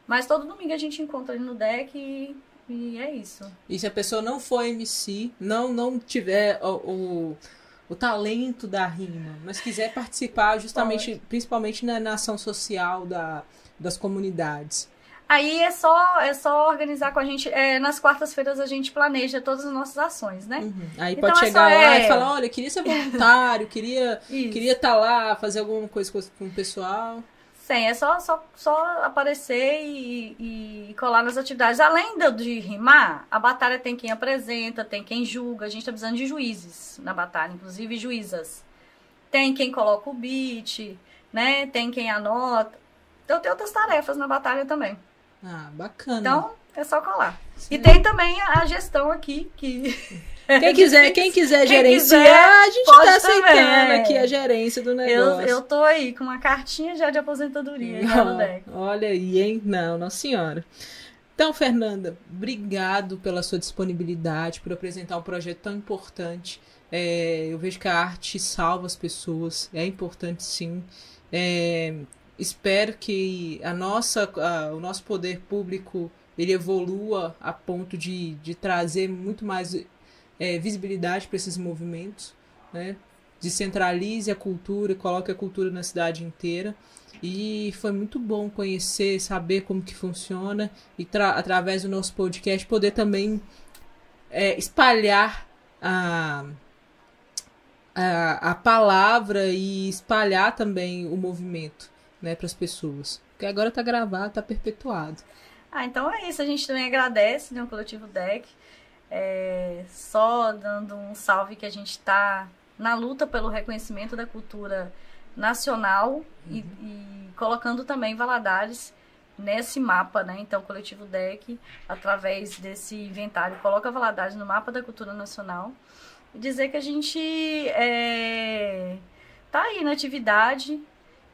Mas todo domingo a gente encontra ali no deck e, e, é isso. E se a pessoa não for MC, não, não tiver o, o, o talento da rima, mas quiser participar justamente, Pode. principalmente na, na ação social da, das comunidades, Aí é só, é só organizar com a gente. É, nas quartas-feiras a gente planeja todas as nossas ações, né? Uhum. Aí então pode é chegar lá é... e falar, olha, queria ser voluntário, queria queria estar tá lá, fazer alguma coisa com o pessoal. Sim, é só, só, só aparecer e, e colar nas atividades. Além de rimar, a batalha tem quem apresenta, tem quem julga. A gente tá precisando de juízes na batalha, inclusive juízas. Tem quem coloca o beat, né? Tem quem anota. Então tem outras tarefas na batalha também. Ah, bacana. Então, é só colar. Sim. E tem também a gestão aqui, que. Quem quiser, quem quiser quem gerenciar, quiser, a gente está aceitando aqui a gerência do negócio. Eu, eu tô aí com uma cartinha já de aposentadoria. Olha aí, hein? Não, nossa senhora. Então, Fernanda, obrigado pela sua disponibilidade, por apresentar um projeto tão importante. É, eu vejo que a arte salva as pessoas, é importante sim. É, espero que a nossa, a, o nosso poder público ele evolua a ponto de, de trazer muito mais é, visibilidade para esses movimentos, né? descentralize a cultura, coloque a cultura na cidade inteira. E foi muito bom conhecer, saber como que funciona e através do nosso podcast poder também é, espalhar a, a, a palavra e espalhar também o movimento né, para as pessoas. Porque agora está gravado, está perpetuado. Ah, então é isso. A gente também agradece né, o Coletivo DEC. É, só dando um salve que a gente está na luta pelo reconhecimento da cultura nacional uhum. e, e, colocando também Valadares nesse mapa, né? Então, o Coletivo DEC, através desse inventário, coloca Valadares no mapa da cultura nacional e dizer que a gente é, tá aí na atividade,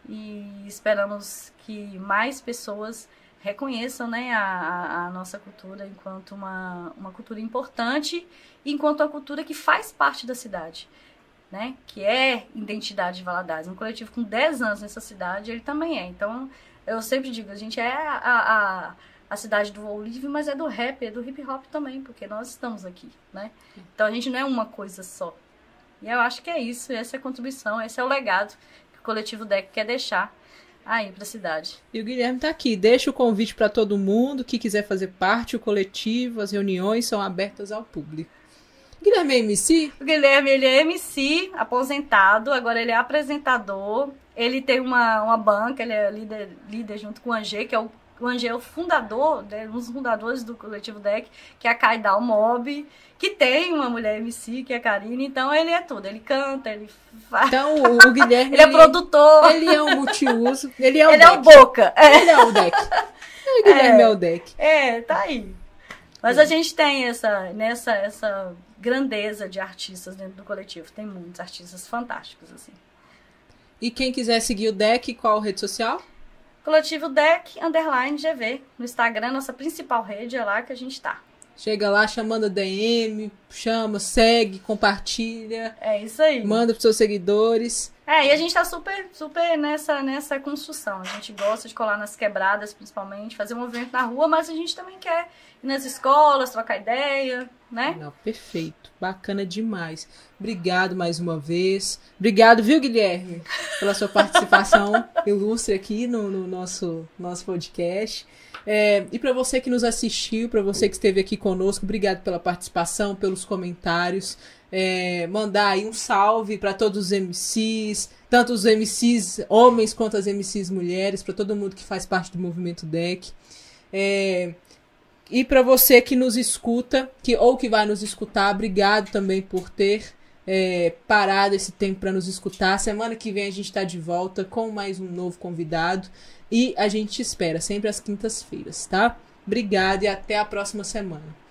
e esperamos que mais pessoas reconheçam né, a, a, nossa cultura enquanto uma, uma cultura importante enquanto uma cultura que faz parte da cidade, né, que é identidade de Valadares. Um coletivo com 10 anos nessa cidade, ele também é. Então, eu sempre digo, a gente é a, a, a cidade do voo livre, mas é do rap, é do hip hop também, porque nós estamos aqui, né? Então, a gente não é uma coisa só. E eu acho que é isso, essa é a contribuição, esse é o legado coletivo DEC quer deixar aí para a cidade. E o Guilherme está aqui. Deixa o convite para todo mundo que quiser fazer parte. O coletivo, as reuniões são abertas ao público. Guilherme é MC? O Guilherme ele é MC, aposentado, agora ele é apresentador. Ele tem uma, uma banca, ele é líder, líder junto com o Angê, que é o o Angel, fundador, né, um dos fundadores do coletivo Deck, que é a Kaidal Mob, que tem uma mulher MC, que é a Karine, então ele é tudo, ele canta, ele faz. Então o Guilherme. ele é produtor. Ele é um multiuso. Ele é o ele deck. é o boca. Ele é o deck. O Guilherme é, é o deck. É, tá aí. Mas a gente tem essa, nessa, essa grandeza de artistas dentro do coletivo. Tem muitos artistas fantásticos, assim. E quem quiser seguir o deck, qual rede social? Coletivo Deck Underline GV. No Instagram, nossa principal rede, é lá que a gente tá. Chega lá chamando DM, chama, segue, compartilha. É isso aí. Manda pros seus seguidores. É, e a gente tá super, super nessa, nessa construção. A gente gosta de colar nas quebradas, principalmente, fazer um evento na rua, mas a gente também quer nas escolas, trocar ideia, né? Não, perfeito. Bacana demais. Obrigado mais uma vez. Obrigado, viu, Guilherme, pela sua participação ilustre aqui no, no nosso, nosso podcast. É, e para você que nos assistiu, para você que esteve aqui conosco, obrigado pela participação, pelos comentários. É, mandar aí um salve para todos os MCs, tanto os MCs homens quanto as MCs mulheres, para todo mundo que faz parte do movimento DEC. É, e para você que nos escuta, que ou que vai nos escutar, obrigado também por ter é, parado esse tempo para nos escutar. Semana que vem a gente está de volta com mais um novo convidado e a gente espera sempre às quintas-feiras, tá? Obrigado e até a próxima semana.